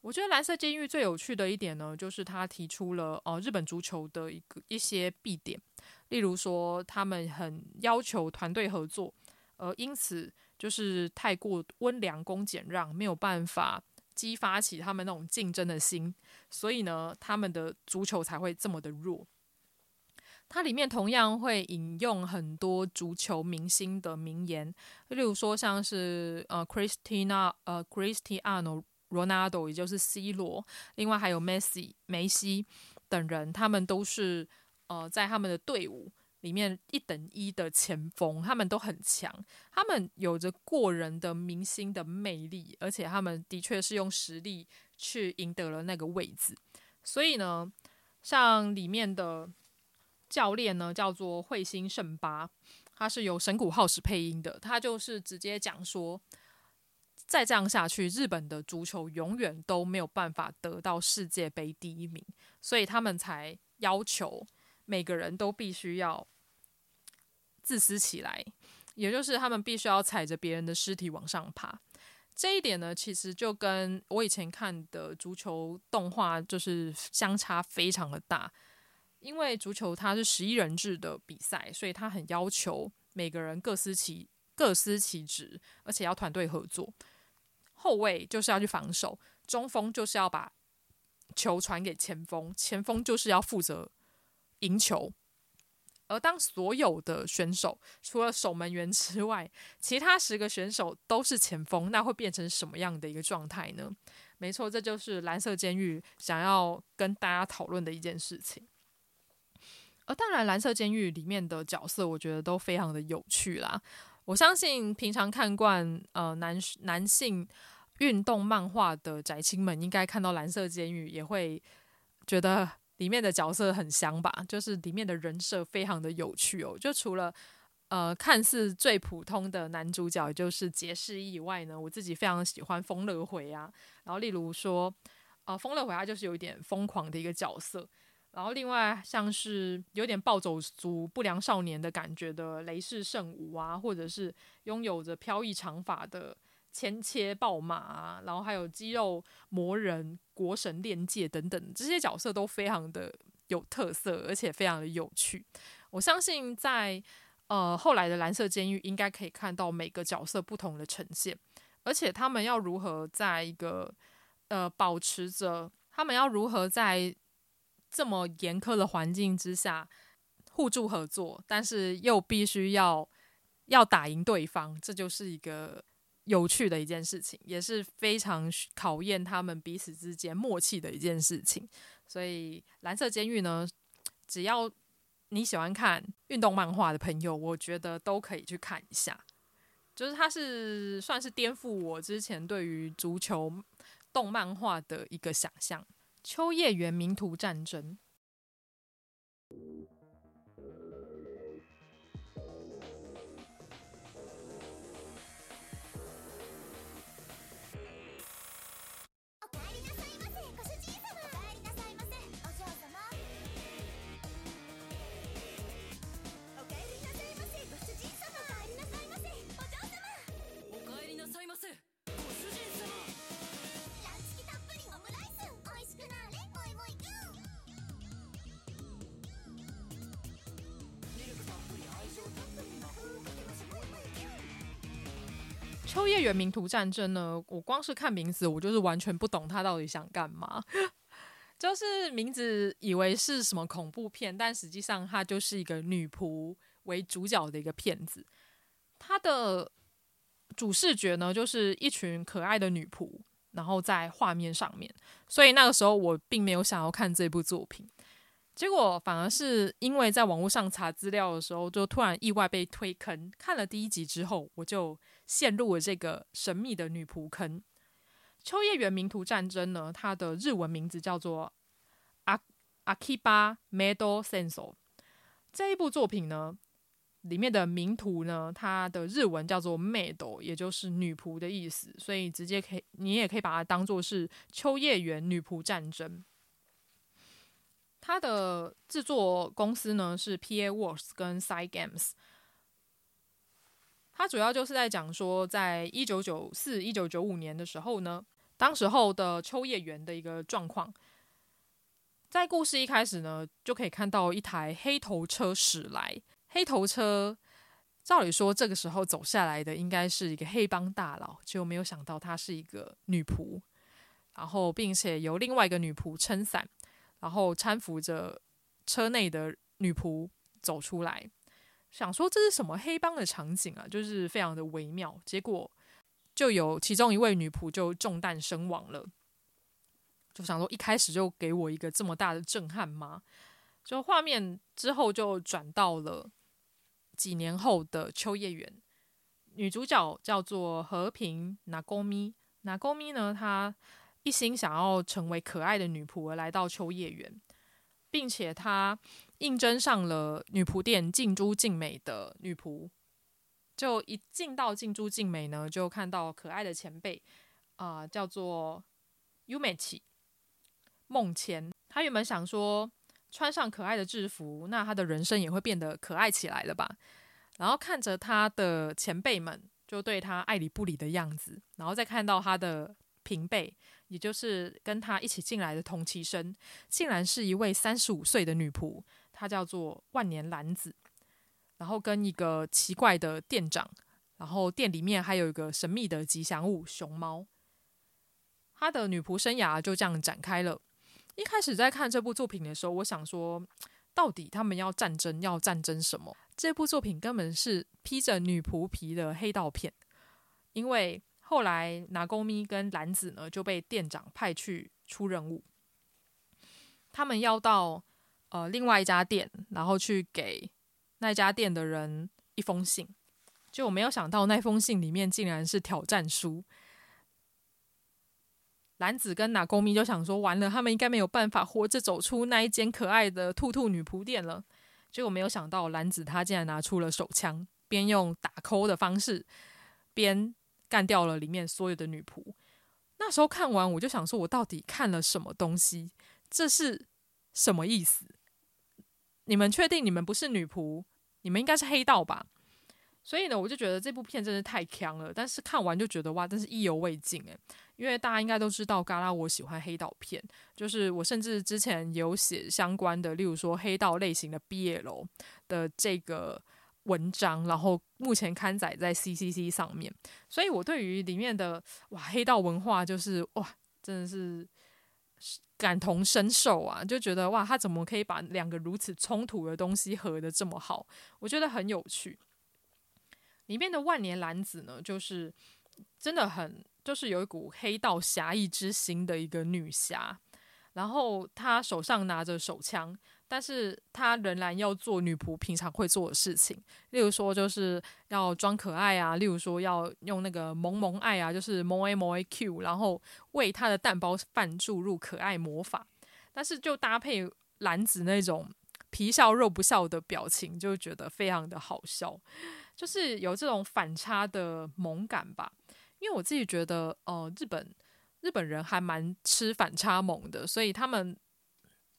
A: 我觉得蓝色监狱最有趣的一点呢，就是他提出了呃日本足球的一个一些弊点，例如说他们很要求团队合作，而因此就是太过温良恭俭让，没有办法。激发起他们那种竞争的心，所以呢，他们的足球才会这么的弱。它里面同样会引用很多足球明星的名言，例如说像是呃，Christina 呃，Cristiano Ronaldo，也就是 C 罗，另外还有 Messi 梅西等人，他们都是呃，在他们的队伍。里面一等一的前锋，他们都很强，他们有着过人的明星的魅力，而且他们的确是用实力去赢得了那个位置。所以呢，像里面的教练呢，叫做彗星圣巴，他是由神谷浩史配音的，他就是直接讲说，再这样下去，日本的足球永远都没有办法得到世界杯第一名，所以他们才要求。每个人都必须要自私起来，也就是他们必须要踩着别人的尸体往上爬。这一点呢，其实就跟我以前看的足球动画就是相差非常的大。因为足球它是十一人制的比赛，所以它很要求每个人各司其各司其职，而且要团队合作。后卫就是要去防守，中锋就是要把球传给前锋，前锋就是要负责。赢球，而当所有的选手除了守门员之外，其他十个选手都是前锋，那会变成什么样的一个状态呢？没错，这就是蓝色监狱想要跟大家讨论的一件事情。而当然，蓝色监狱里面的角色，我觉得都非常的有趣啦。我相信平常看惯呃男男性运动漫画的宅青们，应该看到蓝色监狱也会觉得。里面的角色很香吧，就是里面的人设非常的有趣哦。就除了呃看似最普通的男主角，就是杰士以外呢，我自己非常喜欢风乐回啊。然后例如说，呃，风乐回他就是有一点疯狂的一个角色。然后另外像是有点暴走族不良少年的感觉的雷势胜吾啊，或者是拥有着飘逸长发的。千切豹马啊，然后还有肌肉魔人、国神炼界等等，这些角色都非常的有特色，而且非常的有趣。我相信在呃后来的蓝色监狱，应该可以看到每个角色不同的呈现，而且他们要如何在一个呃保持着，他们要如何在这么严苛的环境之下互助合作，但是又必须要要打赢对方，这就是一个。有趣的一件事情，也是非常考验他们彼此之间默契的一件事情。所以蓝色监狱呢，只要你喜欢看运动漫画的朋友，我觉得都可以去看一下。就是它是算是颠覆我之前对于足球动漫画的一个想象。秋叶原名图战争。名图战争呢？我光是看名字，我就是完全不懂他到底想干嘛。[laughs] 就是名字以为是什么恐怖片，但实际上它就是一个女仆为主角的一个片子。它的主视觉呢，就是一群可爱的女仆，然后在画面上面。所以那个时候我并没有想要看这部作品。结果反而是因为在网络上查资料的时候，就突然意外被推坑。看了第一集之后，我就陷入了这个神秘的女仆坑。秋叶原名图战争呢，它的日文名字叫做阿阿基巴梅多戦争。这一部作品呢，里面的名图呢，它的日文叫做 maid，也就是女仆的意思，所以直接可以，你也可以把它当做是秋叶原女仆战争。它的制作公司呢是 PA Works 跟 Cygames。它主要就是在讲说，在一九九四、一九九五年的时候呢，当时候的秋叶原的一个状况。在故事一开始呢，就可以看到一台黑头车驶来。黑头车，照理说这个时候走下来的应该是一个黑帮大佬，就没有想到她是一个女仆，然后并且由另外一个女仆撑伞。然后搀扶着车内的女仆走出来，想说这是什么黑帮的场景啊？就是非常的微妙。结果就有其中一位女仆就中弹身亡了。就想说一开始就给我一个这么大的震撼吗？就画面之后就转到了几年后的秋叶原，女主角叫做和平娜宫咪。娜宫咪呢，她。一心想要成为可爱的女仆而来到秋叶原，并且她应征上了女仆店静珠静美的女仆。就一进到静珠静美呢，就看到可爱的前辈啊、叫做优美起梦千。她原本想说穿上可爱的制服，那她的人生也会变得可爱起来了吧？然后看着她的前辈们就对她爱理不理的样子，然后再看到她的平辈。也就是跟他一起进来的同期生，竟然是一位三十五岁的女仆，她叫做万年蓝子，然后跟一个奇怪的店长，然后店里面还有一个神秘的吉祥物熊猫，她的女仆生涯就这样展开了。一开始在看这部作品的时候，我想说，到底他们要战争，要战争什么？这部作品根本是披着女仆皮的黑道片，因为。后来，拿公咪跟蓝子呢就被店长派去出任务。他们要到呃另外一家店，然后去给那家店的人一封信。就我没有想到，那封信里面竟然是挑战书。男子跟拿钩咪就想说，完了，他们应该没有办法活着走出那一间可爱的兔兔女仆店了。结果没有想到，男子他竟然拿出了手枪，边用打 call 的方式边。干掉了里面所有的女仆。那时候看完，我就想说，我到底看了什么东西？这是什么意思？你们确定你们不是女仆？你们应该是黑道吧？所以呢，我就觉得这部片真是太强了。但是看完就觉得哇，真是意犹未尽诶。因为大家应该都知道，嘎拉我喜欢黑道片，就是我甚至之前有写相关的，例如说黑道类型的 BL 的这个。文章，然后目前刊载在 CCC 上面，所以我对于里面的哇黑道文化就是哇，真的是感同身受啊，就觉得哇，他怎么可以把两个如此冲突的东西合得这么好？我觉得很有趣。里面的万年男子呢，就是真的很就是有一股黑道侠义之心的一个女侠，然后她手上拿着手枪。但是她仍然要做女仆平常会做的事情，例如说就是要装可爱啊，例如说要用那个萌萌爱啊，就是萌 A 萌 A Q，然后为她的蛋包饭注入可爱魔法。但是就搭配兰子那种皮笑肉不笑的表情，就觉得非常的好笑，就是有这种反差的萌感吧。因为我自己觉得，呃，日本日本人还蛮吃反差萌的，所以他们。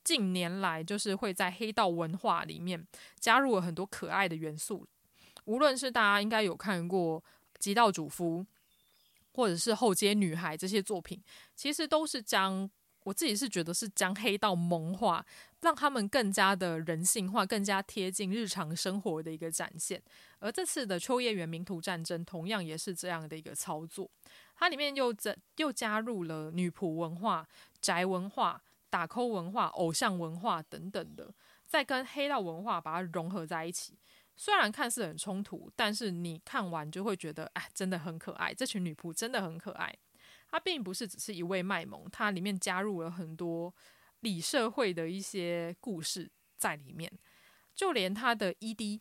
A: 近年来，就是会在黑道文化里面加入了很多可爱的元素。无论是大家应该有看过《极道主夫》，或者是《后街女孩》这些作品，其实都是将我自己是觉得是将黑道萌化，让他们更加的人性化，更加贴近日常生活的一个展现。而这次的《秋叶原名图战争》同样也是这样的一个操作，它里面又加又加入了女仆文化、宅文化。打 call 文化、偶像文化等等的，再跟黑道文化把它融合在一起，虽然看似很冲突，但是你看完就会觉得，哎，真的很可爱。这群女仆真的很可爱。她并不是只是一位卖萌，她里面加入了很多里社会的一些故事在里面。就连她的 ED，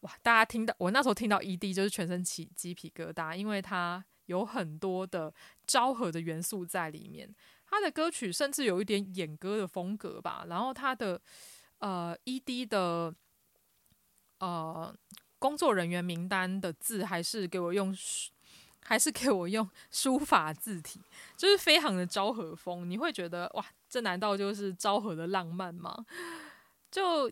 A: 哇，大家听到我那时候听到 ED 就是全身起鸡皮疙瘩，因为它有很多的昭和的元素在里面。他的歌曲甚至有一点演歌的风格吧，然后他的呃 ED 的呃工作人员名单的字还是给我用，还是给我用书法字体，就是非常的昭和风。你会觉得哇，这难道就是昭和的浪漫吗？就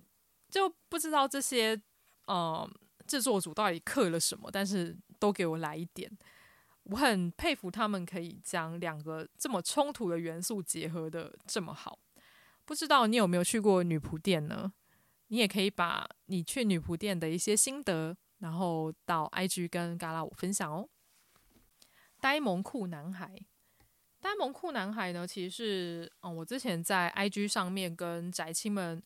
A: 就不知道这些呃制作组到底刻了什么，但是都给我来一点。我很佩服他们可以将两个这么冲突的元素结合得这么好。不知道你有没有去过女仆店呢？你也可以把你去女仆店的一些心得，然后到 IG 跟嘎拉我分享哦。呆萌酷男孩，呆萌酷男孩呢，其实是嗯，我之前在 IG 上面跟宅青们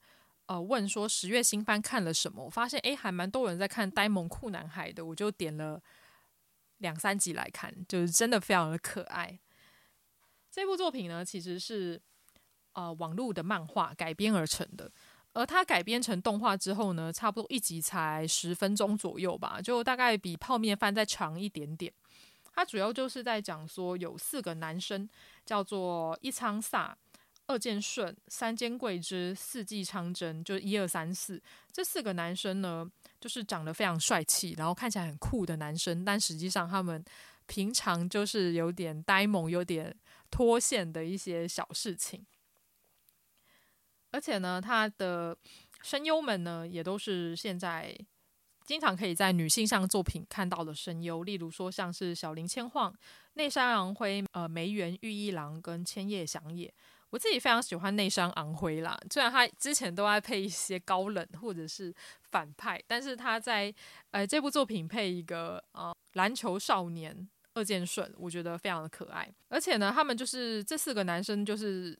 A: 呃问说十月新番看了什么，我发现诶，还蛮多人在看呆萌酷男孩的，我就点了。两三集来看，就是真的非常的可爱。这部作品呢，其实是呃网络的漫画改编而成的，而它改编成动画之后呢，差不多一集才十分钟左右吧，就大概比泡面番再长一点点。它主要就是在讲说，有四个男生，叫做一仓飒、二剑顺、三间贵之、四季昌真，就一二三四这四个男生呢。就是长得非常帅气，然后看起来很酷的男生，但实际上他们平常就是有点呆萌、有点脱线的一些小事情。而且呢，他的声优们呢，也都是现在经常可以在女性向作品看到的声优，例如说像是小林千晃、内山昂辉、呃梅原裕一郎跟千叶翔也。我自己非常喜欢内山昂辉啦，虽然他之前都爱配一些高冷或者是反派，但是他在呃这部作品配一个呃篮球少年二阶顺，我觉得非常的可爱。而且呢，他们就是这四个男生，就是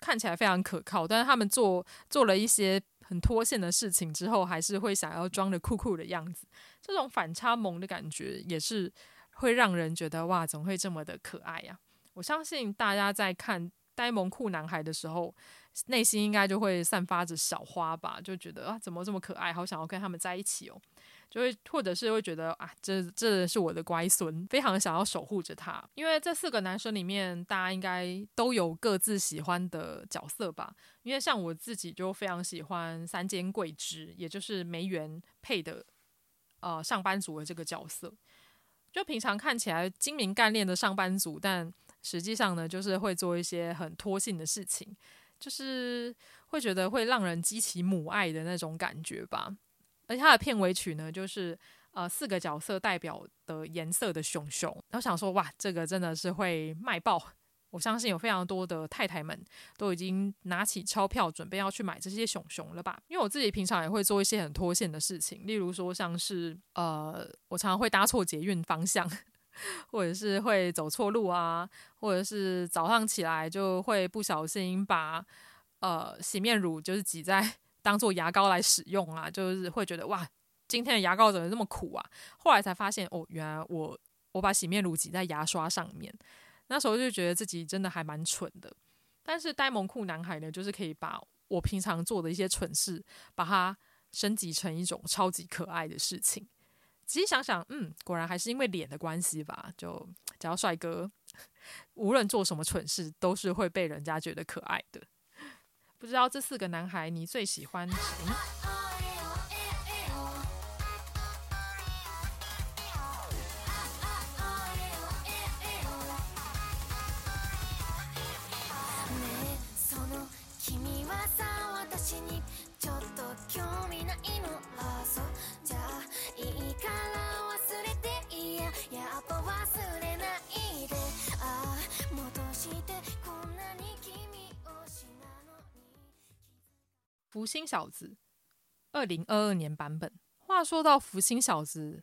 A: 看起来非常可靠，但是他们做做了一些很脱线的事情之后，还是会想要装的酷酷的样子。这种反差萌的感觉，也是会让人觉得哇，怎么会这么的可爱呀？我相信大家在看。呆萌酷男孩的时候，内心应该就会散发着小花吧，就觉得啊，怎么这么可爱，好想要跟他们在一起哦，就会或者是会觉得啊，这这是我的乖孙，非常想要守护着他。因为这四个男生里面，大家应该都有各自喜欢的角色吧？因为像我自己就非常喜欢三间贵之，也就是梅园配的呃上班族的这个角色，就平常看起来精明干练的上班族，但。实际上呢，就是会做一些很脱性的事情，就是会觉得会让人激起母爱的那种感觉吧。而且它的片尾曲呢，就是呃四个角色代表的颜色的熊熊。然后想说，哇，这个真的是会卖爆！我相信有非常多的太太们都已经拿起钞票准备要去买这些熊熊了吧？因为我自己平常也会做一些很脱线的事情，例如说像是呃，我常常会搭错捷运方向。或者是会走错路啊，或者是早上起来就会不小心把呃洗面乳就是挤在 [laughs] 当做牙膏来使用啊，就是会觉得哇，今天的牙膏怎么这么苦啊？后来才发现哦，原来我我把洗面乳挤在牙刷上面。那时候就觉得自己真的还蛮蠢的。但是呆萌酷男孩呢，就是可以把我平常做的一些蠢事，把它升级成一种超级可爱的事情。仔细想想，嗯，果然还是因为脸的关系吧。就只要帅哥，无论做什么蠢事，都是会被人家觉得可爱的。不知道这四个男孩，你最喜欢谁呢？福星小子，二零二二年版本。话说到福星小子，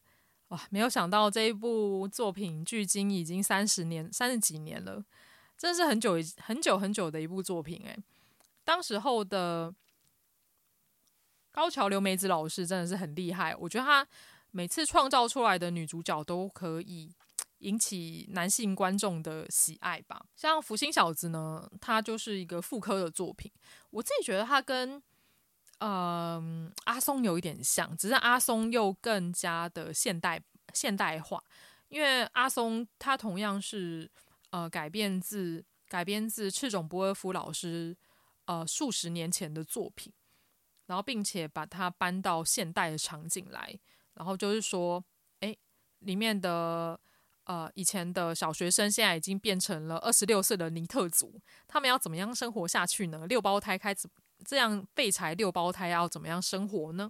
A: 哇，没有想到这一部作品距今已经三十年、三十几年了，真是很久、很久、很久的一部作品哎，当时候的高桥留美子老师真的是很厉害，我觉得他每次创造出来的女主角都可以引起男性观众的喜爱吧。像福星小子呢，它就是一个妇科的作品，我自己觉得它跟嗯，阿松有一点像，只是阿松又更加的现代现代化，因为阿松他同样是呃改编自改编自赤冢不二夫老师呃数十年前的作品，然后并且把它搬到现代的场景来，然后就是说，诶，里面的呃以前的小学生现在已经变成了二十六岁的尼特族，他们要怎么样生活下去呢？六胞胎开始。这样废柴六胞胎要怎么样生活呢？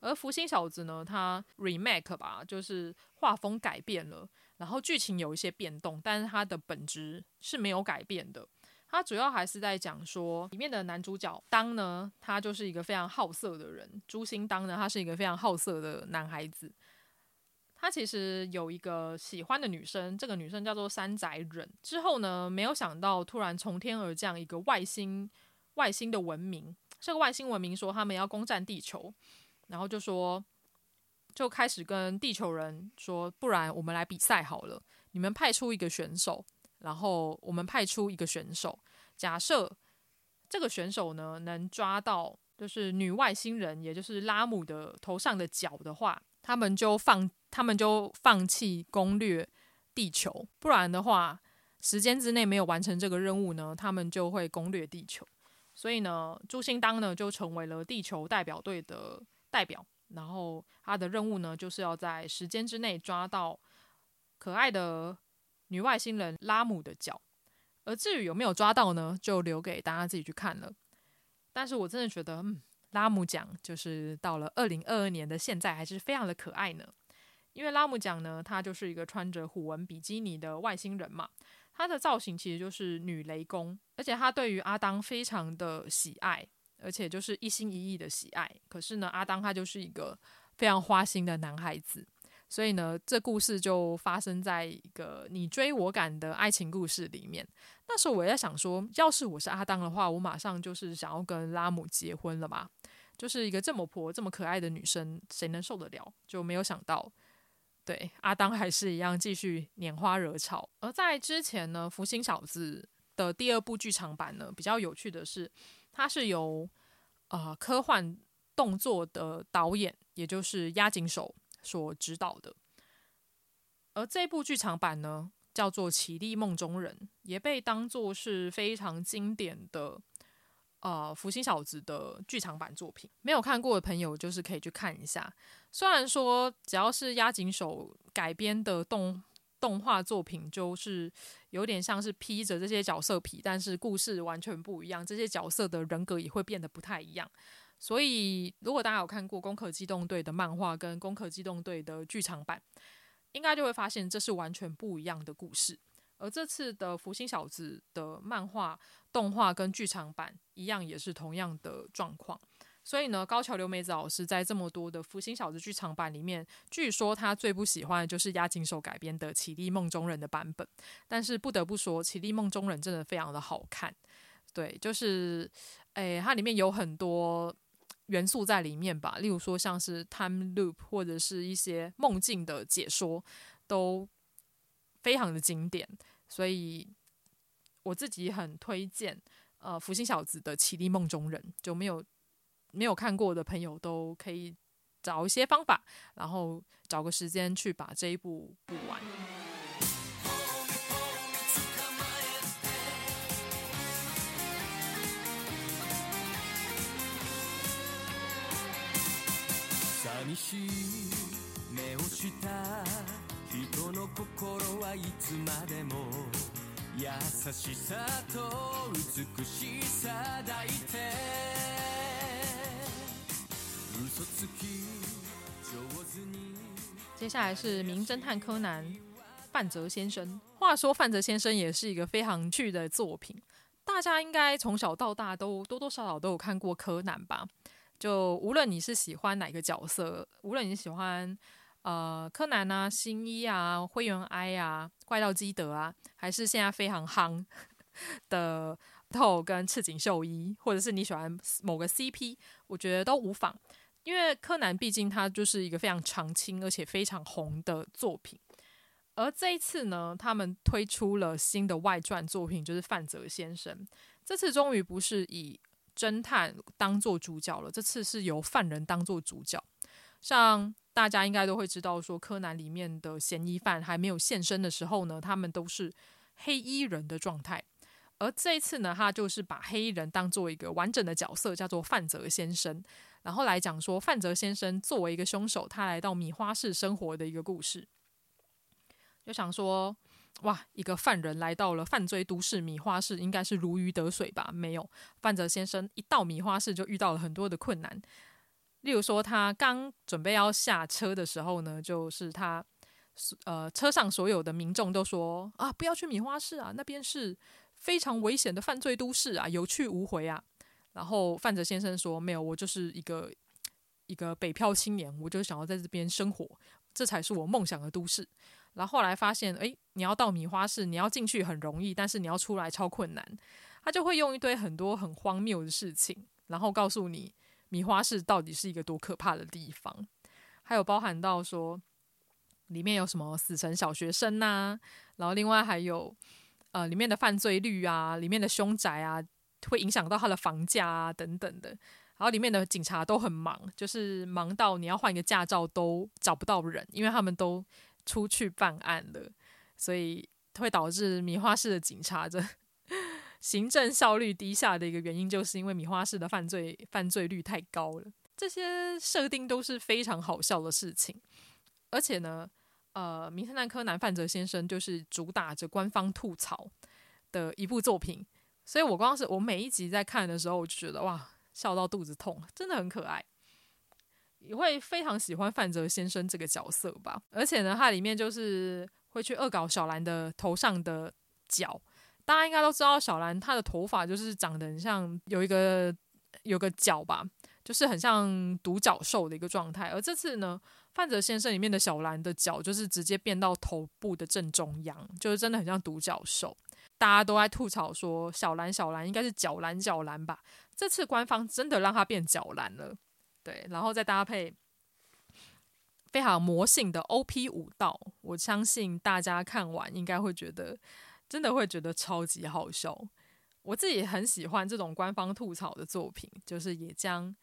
A: 而福星小子呢，它 remake 吧，就是画风改变了，然后剧情有一些变动，但是它的本质是没有改变的。它主要还是在讲说，里面的男主角当呢，他就是一个非常好色的人。朱星当呢，他是一个非常好色的男孩子。他其实有一个喜欢的女生，这个女生叫做山宅忍。之后呢，没有想到突然从天而降一个外星。外星的文明，这个外星文明说他们要攻占地球，然后就说就开始跟地球人说，不然我们来比赛好了，你们派出一个选手，然后我们派出一个选手，假设这个选手呢能抓到就是女外星人，也就是拉姆的头上的角的话，他们就放他们就放弃攻略地球，不然的话，时间之内没有完成这个任务呢，他们就会攻略地球。所以呢，朱星当呢就成为了地球代表队的代表，然后他的任务呢就是要在时间之内抓到可爱的女外星人拉姆的脚，而至于有没有抓到呢，就留给大家自己去看了。但是我真的觉得，嗯，拉姆奖就是到了二零二二年的现在还是非常的可爱呢，因为拉姆奖呢，他就是一个穿着虎纹比基尼的外星人嘛。她的造型其实就是女雷公，而且她对于阿当非常的喜爱，而且就是一心一意的喜爱。可是呢，阿当他就是一个非常花心的男孩子，所以呢，这故事就发生在一个你追我赶的爱情故事里面。那时候我在想说，要是我是阿当的话，我马上就是想要跟拉姆结婚了嘛，就是一个这么婆、这么可爱的女生，谁能受得了？就没有想到。对，阿当还是一样继续拈花惹草。而在之前呢，《福星小子》的第二部剧场版呢，比较有趣的是，它是由呃科幻动作的导演，也就是押井守所指导的。而这部剧场版呢，叫做《綺丽梦中人》，也被当作是非常经典的。呃，福星小子的剧场版作品，没有看过的朋友就是可以去看一下。虽然说只要是押井守改编的动动画作品，就是有点像是披着这些角色皮，但是故事完全不一样，这些角色的人格也会变得不太一样。所以，如果大家有看过《攻壳机动队》的漫画跟《攻壳机动队》的剧场版，应该就会发现这是完全不一样的故事。而这次的《福星小子》的漫画、动画跟剧场版一样，也是同样的状况。所以呢，高桥留美子老师在这么多的《福星小子》剧场版里面，据说他最不喜欢的就是押井守改编的《綺丽梦中人》的版本。但是不得不说，《綺丽梦中人》真的非常的好看。对，就是，诶，它里面有很多元素在里面吧，例如说像是 time loop 或者是一些梦境的解说，都。非常的经典，所以我自己很推荐。呃，福星小子的《綺丽梦中人》就没有没有看过的朋友都可以找一些方法，然后找个时间去把这一部补完。接下来是《名侦探柯南》范泽先生。话说范泽先生也是一个非常趣的作品，大家应该从小到大都多多少少都有看过柯南吧？就无论你是喜欢哪个角色，无论你喜欢。呃，柯南啊，新一啊，灰原哀啊，怪盗基德啊，还是现在非常夯的透跟赤井秀一，或者是你喜欢某个 CP，我觉得都无妨，因为柯南毕竟它就是一个非常长青而且非常红的作品。而这一次呢，他们推出了新的外传作品，就是范泽先生。这次终于不是以侦探当做主角了，这次是由犯人当做主角，像。大家应该都会知道，说柯南里面的嫌疑犯还没有现身的时候呢，他们都是黑衣人的状态。而这一次呢，他就是把黑衣人当做一个完整的角色，叫做范泽先生，然后来讲说范泽先生作为一个凶手，他来到米花市生活的一个故事。就想说，哇，一个犯人来到了犯罪都市米花市，应该是如鱼得水吧？没有，范泽先生一到米花市就遇到了很多的困难。例如说，他刚准备要下车的时候呢，就是他，呃，车上所有的民众都说啊，不要去米花市啊，那边是非常危险的犯罪都市啊，有去无回啊。然后范泽先生说，没有，我就是一个一个北漂青年，我就想要在这边生活，这才是我梦想的都市。然后后来发现，诶，你要到米花市，你要进去很容易，但是你要出来超困难。他就会用一堆很多很荒谬的事情，然后告诉你。米花市到底是一个多可怕的地方？还有包含到说，里面有什么死神小学生呐、然后另外还有呃里面的犯罪率啊，里面的凶宅啊，会影响到他的房价啊等等的。然后里面的警察都很忙，就是忙到你要换一个驾照都找不到人，因为他们都出去办案了，所以会导致米花市的警察这。[laughs] 行政效率低下的一个原因，就是因为米花市的犯罪犯罪率太高了。这些设定都是非常好笑的事情，而且呢，呃，《名侦探柯南》范泽先生就是主打着官方吐槽的一部作品，所以我光是我每一集在看的时候，我就觉得哇，笑到肚子痛，真的很可爱，也会非常喜欢范泽先生这个角色吧。而且呢，它里面就是会去恶搞小兰的头上的角。大家应该都知道，小兰她的头发就是长得很像有一个有个角吧，就是很像独角兽的一个状态。而这次呢，范泽先生里面的小兰的角就是直接变到头部的正中央，就是真的很像独角兽。大家都在吐槽说，小兰小兰应该是角兰角兰吧？这次官方真的让它变角兰了，对，然后再搭配非常魔性的 OP 舞蹈，我相信大家看完应该会觉得。真的会觉得超级好笑，我自己很喜欢这种官方吐槽的作品，就是也将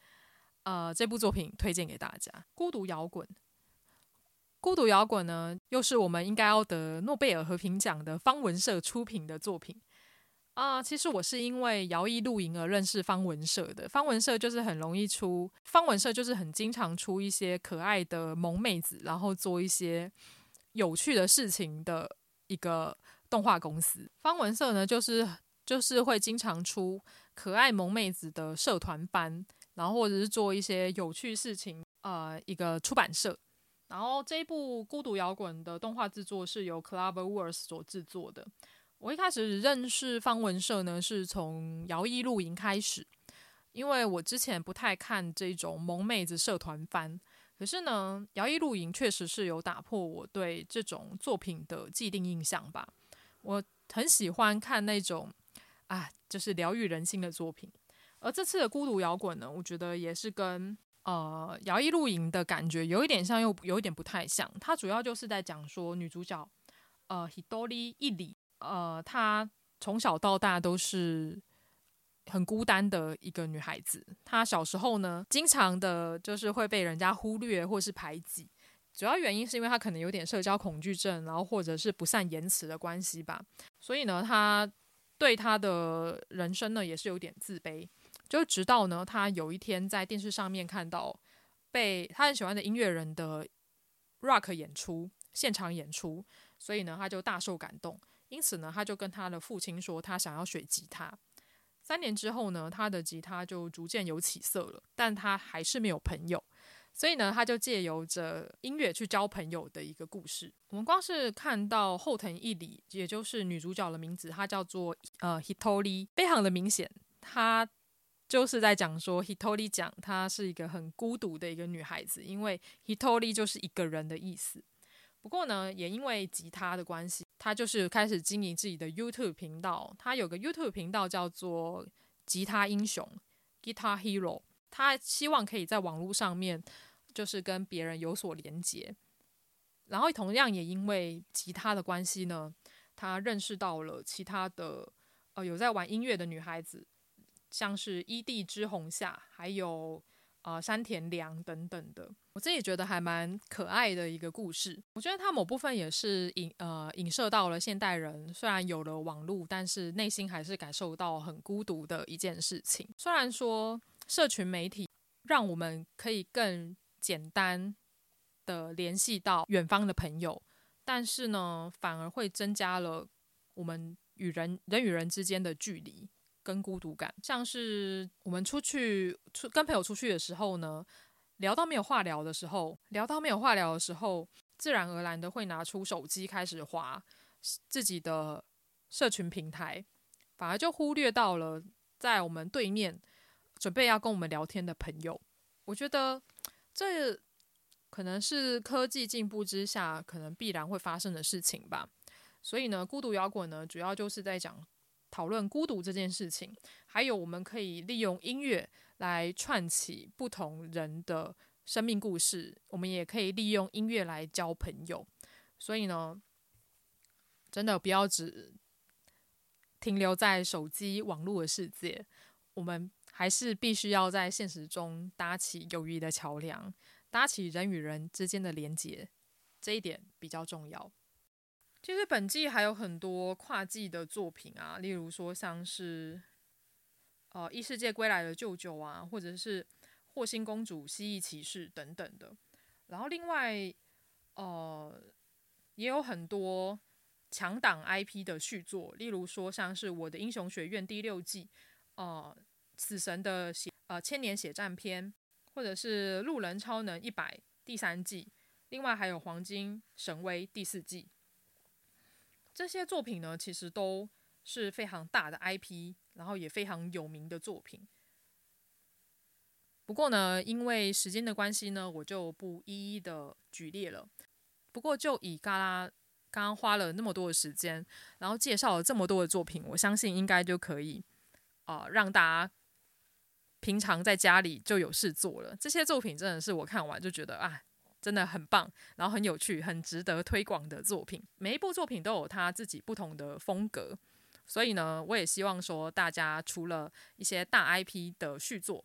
A: 呃这部作品推荐给大家。孤独摇滚，孤独摇滚呢，又是我们应该要得诺贝尔和平奖的方文社出品的作品啊、其实我是因为摇曳露营而认识方文社的，方文社就是很容易出，方文社就是很经常出一些可爱的萌妹子，然后做一些有趣的事情的一个。动画公司方文社呢，就是就是会经常出可爱萌妹子的社团班，然后或者是做一些有趣事情，呃，一个出版社。然后这一部《孤独摇滚》的动画制作是由 Club Wars 所制作的。我一开始认识方文社呢，是从摇曳露营开始，因为我之前不太看这种萌妹子社团番，可是呢，摇曳露营确实是有打破我对这种作品的既定印象吧。我很喜欢看那种啊，就是疗愈人心的作品。而这次的孤独摇滚呢，我觉得也是跟呃摇曳露营的感觉有一点像，又有一点不太像。它主要就是在讲说女主角呃，Hidori 一里，呃，她从小到大都是很孤单的一个女孩子。她小时候呢，经常的就是会被人家忽略或是排挤。主要原因是因为她可能有点社交恐惧症，然后或者是不善言辞的关系吧。所以呢，她对她的人生呢也是有点自卑。就直到呢，她有一天在电视上面看到被她很喜欢的音乐人的 rock 演出，现场演出，所以呢，她就大受感动。因此呢，他就跟他的父亲说，他想要学吉他。三年之后呢，他的吉他就逐渐有起色了，但他还是没有朋友。所以呢，他就借由着音乐去交朋友的一个故事。我们光是看到后藤一里，也就是女主角的名字，她叫做呃 Hitori，非常的明显，她就是在讲说 Hitori 讲她是一个很孤独的一个女孩子，因为 Hitori 就是一个人的意思。不过呢，也因为吉他的关系，他就是开始经营自己的 YouTube 频道。他有个 YouTube 频道叫做吉他英雄 Guitar Hero。他希望可以在网络上面，就是跟别人有所连接，然后同样也因为吉他的关系呢，他认识到了其他的呃有在玩音乐的女孩子，像是伊地之红夏，还有呃山田凉等等的，我自己觉得还蛮可爱的一个故事。我觉得它某部分也是影呃影射到了现代人，虽然有了网络，但是内心还是感受到很孤独的一件事情。虽然说。社群媒体让我们可以更简单的联系到远方的朋友，但是呢，反而会增加了我们与人人与人之间的距离跟孤独感。像是我们出去出跟朋友出去的时候呢，聊到没有话聊的时候，聊到没有话聊的时候，自然而然的会拿出手机开始滑自己的社群平台，反而就忽略到了在我们对面。准备要跟我们聊天的朋友，我觉得这可能是科技进步之下可能必然会发生的事情吧。所以呢，孤独摇滚呢，主要就是在讲讨论孤独这件事情，还有我们可以利用音乐来串起不同人的生命故事，我们也可以利用音乐来交朋友。所以呢，真的不要只停留在手机网络的世界，我们。还是必须要在现实中搭起友谊的桥梁，搭起人与人之间的连结，这一点比较重要。其实本季还有很多跨季的作品啊，例如说像是呃异世界归来的舅舅啊，或者是惑星公主、蜥蜴骑士等等的。然后另外呃也有很多强档 IP 的续作，例如说像是我的英雄学院第六季，呃。死神的血呃千年血战篇，或者是路人超能一百第三季，另外还有黄金神威第四季。这些作品呢，其实都是非常大的 IP，然后也非常有名的作品。不过呢，因为时间的关系呢，我就不一一的举例了。不过就以嘎啦刚刚花了那么多的时间，然后介绍了这么多的作品，我相信应该就可以啊、让大家。平常在家里就有事做了，这些作品真的是我看完就觉得啊，真的很棒，然后很有趣，很值得推广的作品。每一部作品都有他自己不同的风格，所以呢，我也希望说大家除了一些大 IP 的续作，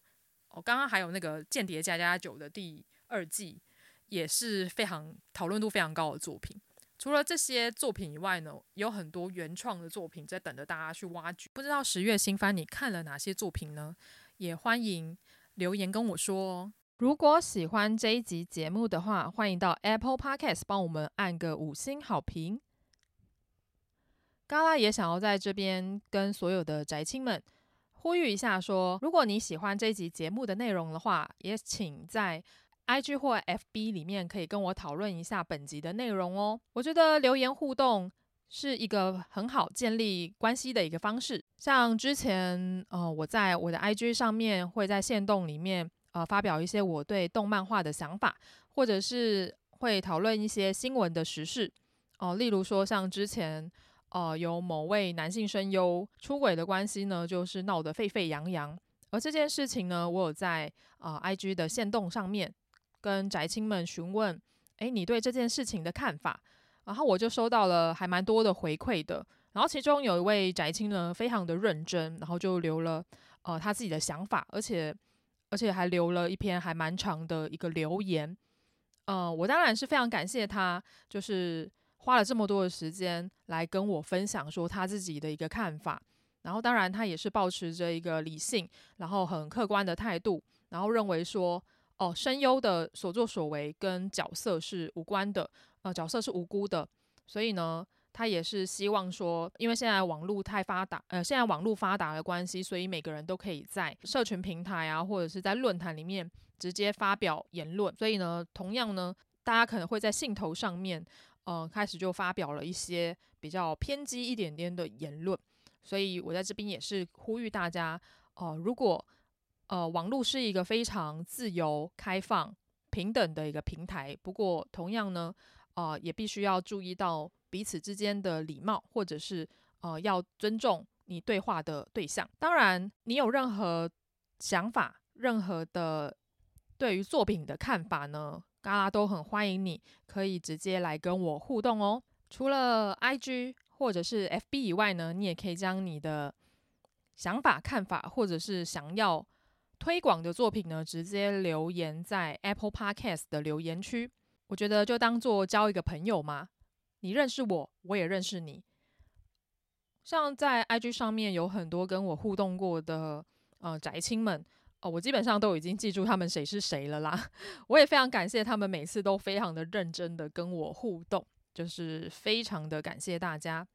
A: 哦，刚刚还有那个《间谍家家酒》的第二季，也是非常讨论度非常高的作品。除了这些作品以外呢，有很多原创的作品在等着大家去挖掘。不知道十月新番你看了哪些作品呢？也欢迎留言跟我说哦。如果喜欢这一集节目的话，欢迎到 Apple Podcast 帮我们按个五星好评。嘎拉也想要在这边跟所有的宅青们呼吁一下说，说如果你喜欢这一集节目的内容的话，也请在 IG 或 FB 里面可以跟我讨论一下本集的内容哦。我觉得留言互动。是一个很好建立关系的一个方式。像之前，呃，我在我的 IG 上面会在限动里面，呃，发表一些我对动漫画的想法，或者是会讨论一些新闻的时事。哦、呃，例如说像之前，呃，有某位男性声优出轨的关系呢，就是闹得沸沸扬扬。而这件事情呢，我有在呃 IG 的线动上面跟宅青们询问，诶，你对这件事情的看法？然后我就收到了还蛮多的回馈的。然后其中有一位宅青呢，非常的认真，然后就留了呃他自己的想法，而且而且还留了一篇还蛮长的一个留言。呃，我当然是非常感谢他，就是花了这么多的时间来跟我分享说他自己的一个看法。然后当然他也是抱持着一个理性，然后很客观的态度，然后认为说哦，声优的所作所为跟角色是无关的，呃，角色是无辜的，所以呢。他也是希望说，因为现在网络太发达，呃，现在网络发达的关系，所以每个人都可以在社群平台啊，或者是在论坛里面直接发表言论。所以呢，同样呢，大家可能会在兴头上面，呃，开始就发表了一些比较偏激一点点的言论。所以我在这边也是呼吁大家，呃，如果呃网络是一个非常自由、开放、平等的一个平台，不过同样呢，呃，也必须要注意到。彼此之间的礼貌，或者是呃要尊重你对话的对象。当然，你有任何想法、任何的对于作品的看法呢，嘎拉都很欢迎你，可以直接来跟我互动哦。除了 IG 或者是 FB 以外呢，你也可以将你的想法、看法，或者是想要推广的作品呢，直接留言在 Apple Podcast 的留言区。我觉得就当做交一个朋友嘛。你认识我，我也认识你。像在 IG 上面有很多跟我互动过的呃宅青们哦，我基本上都已经记住他们谁是谁了啦。[laughs] 我也非常感谢他们每次都非常的认真的跟我互动，就是非常的感谢大家。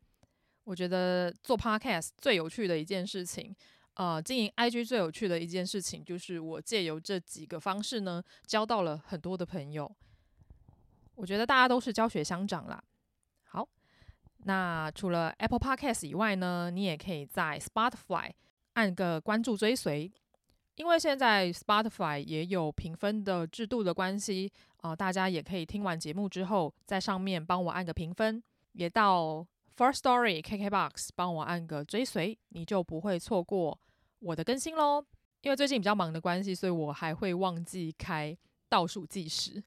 A: 我觉得做 Podcast 最有趣的一件事情，呃，经营 IG 最有趣的一件事情，就是我借由这几个方式呢，交到了很多的朋友。我觉得大家都是教学相长啦。那除了 Apple Podcast 以外呢，你也可以在 Spotify 按个关注追随，因为现在 Spotify 也有评分的制度的关系，呃，大家也可以听完节目之后，在上面帮我按个评分，也到 First Story KKBox 帮我按个追随，你就不会错过我的更新喽。因为最近比较忙的关系，所以我还会忘记开倒数计时，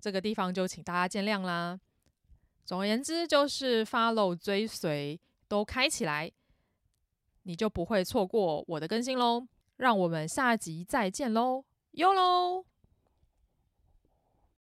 A: 这个地方就请大家见谅啦。总而言之，就是 follow 追随都开起来，你就不会错过我的更新喽。让我们下集再见喽，哟喽。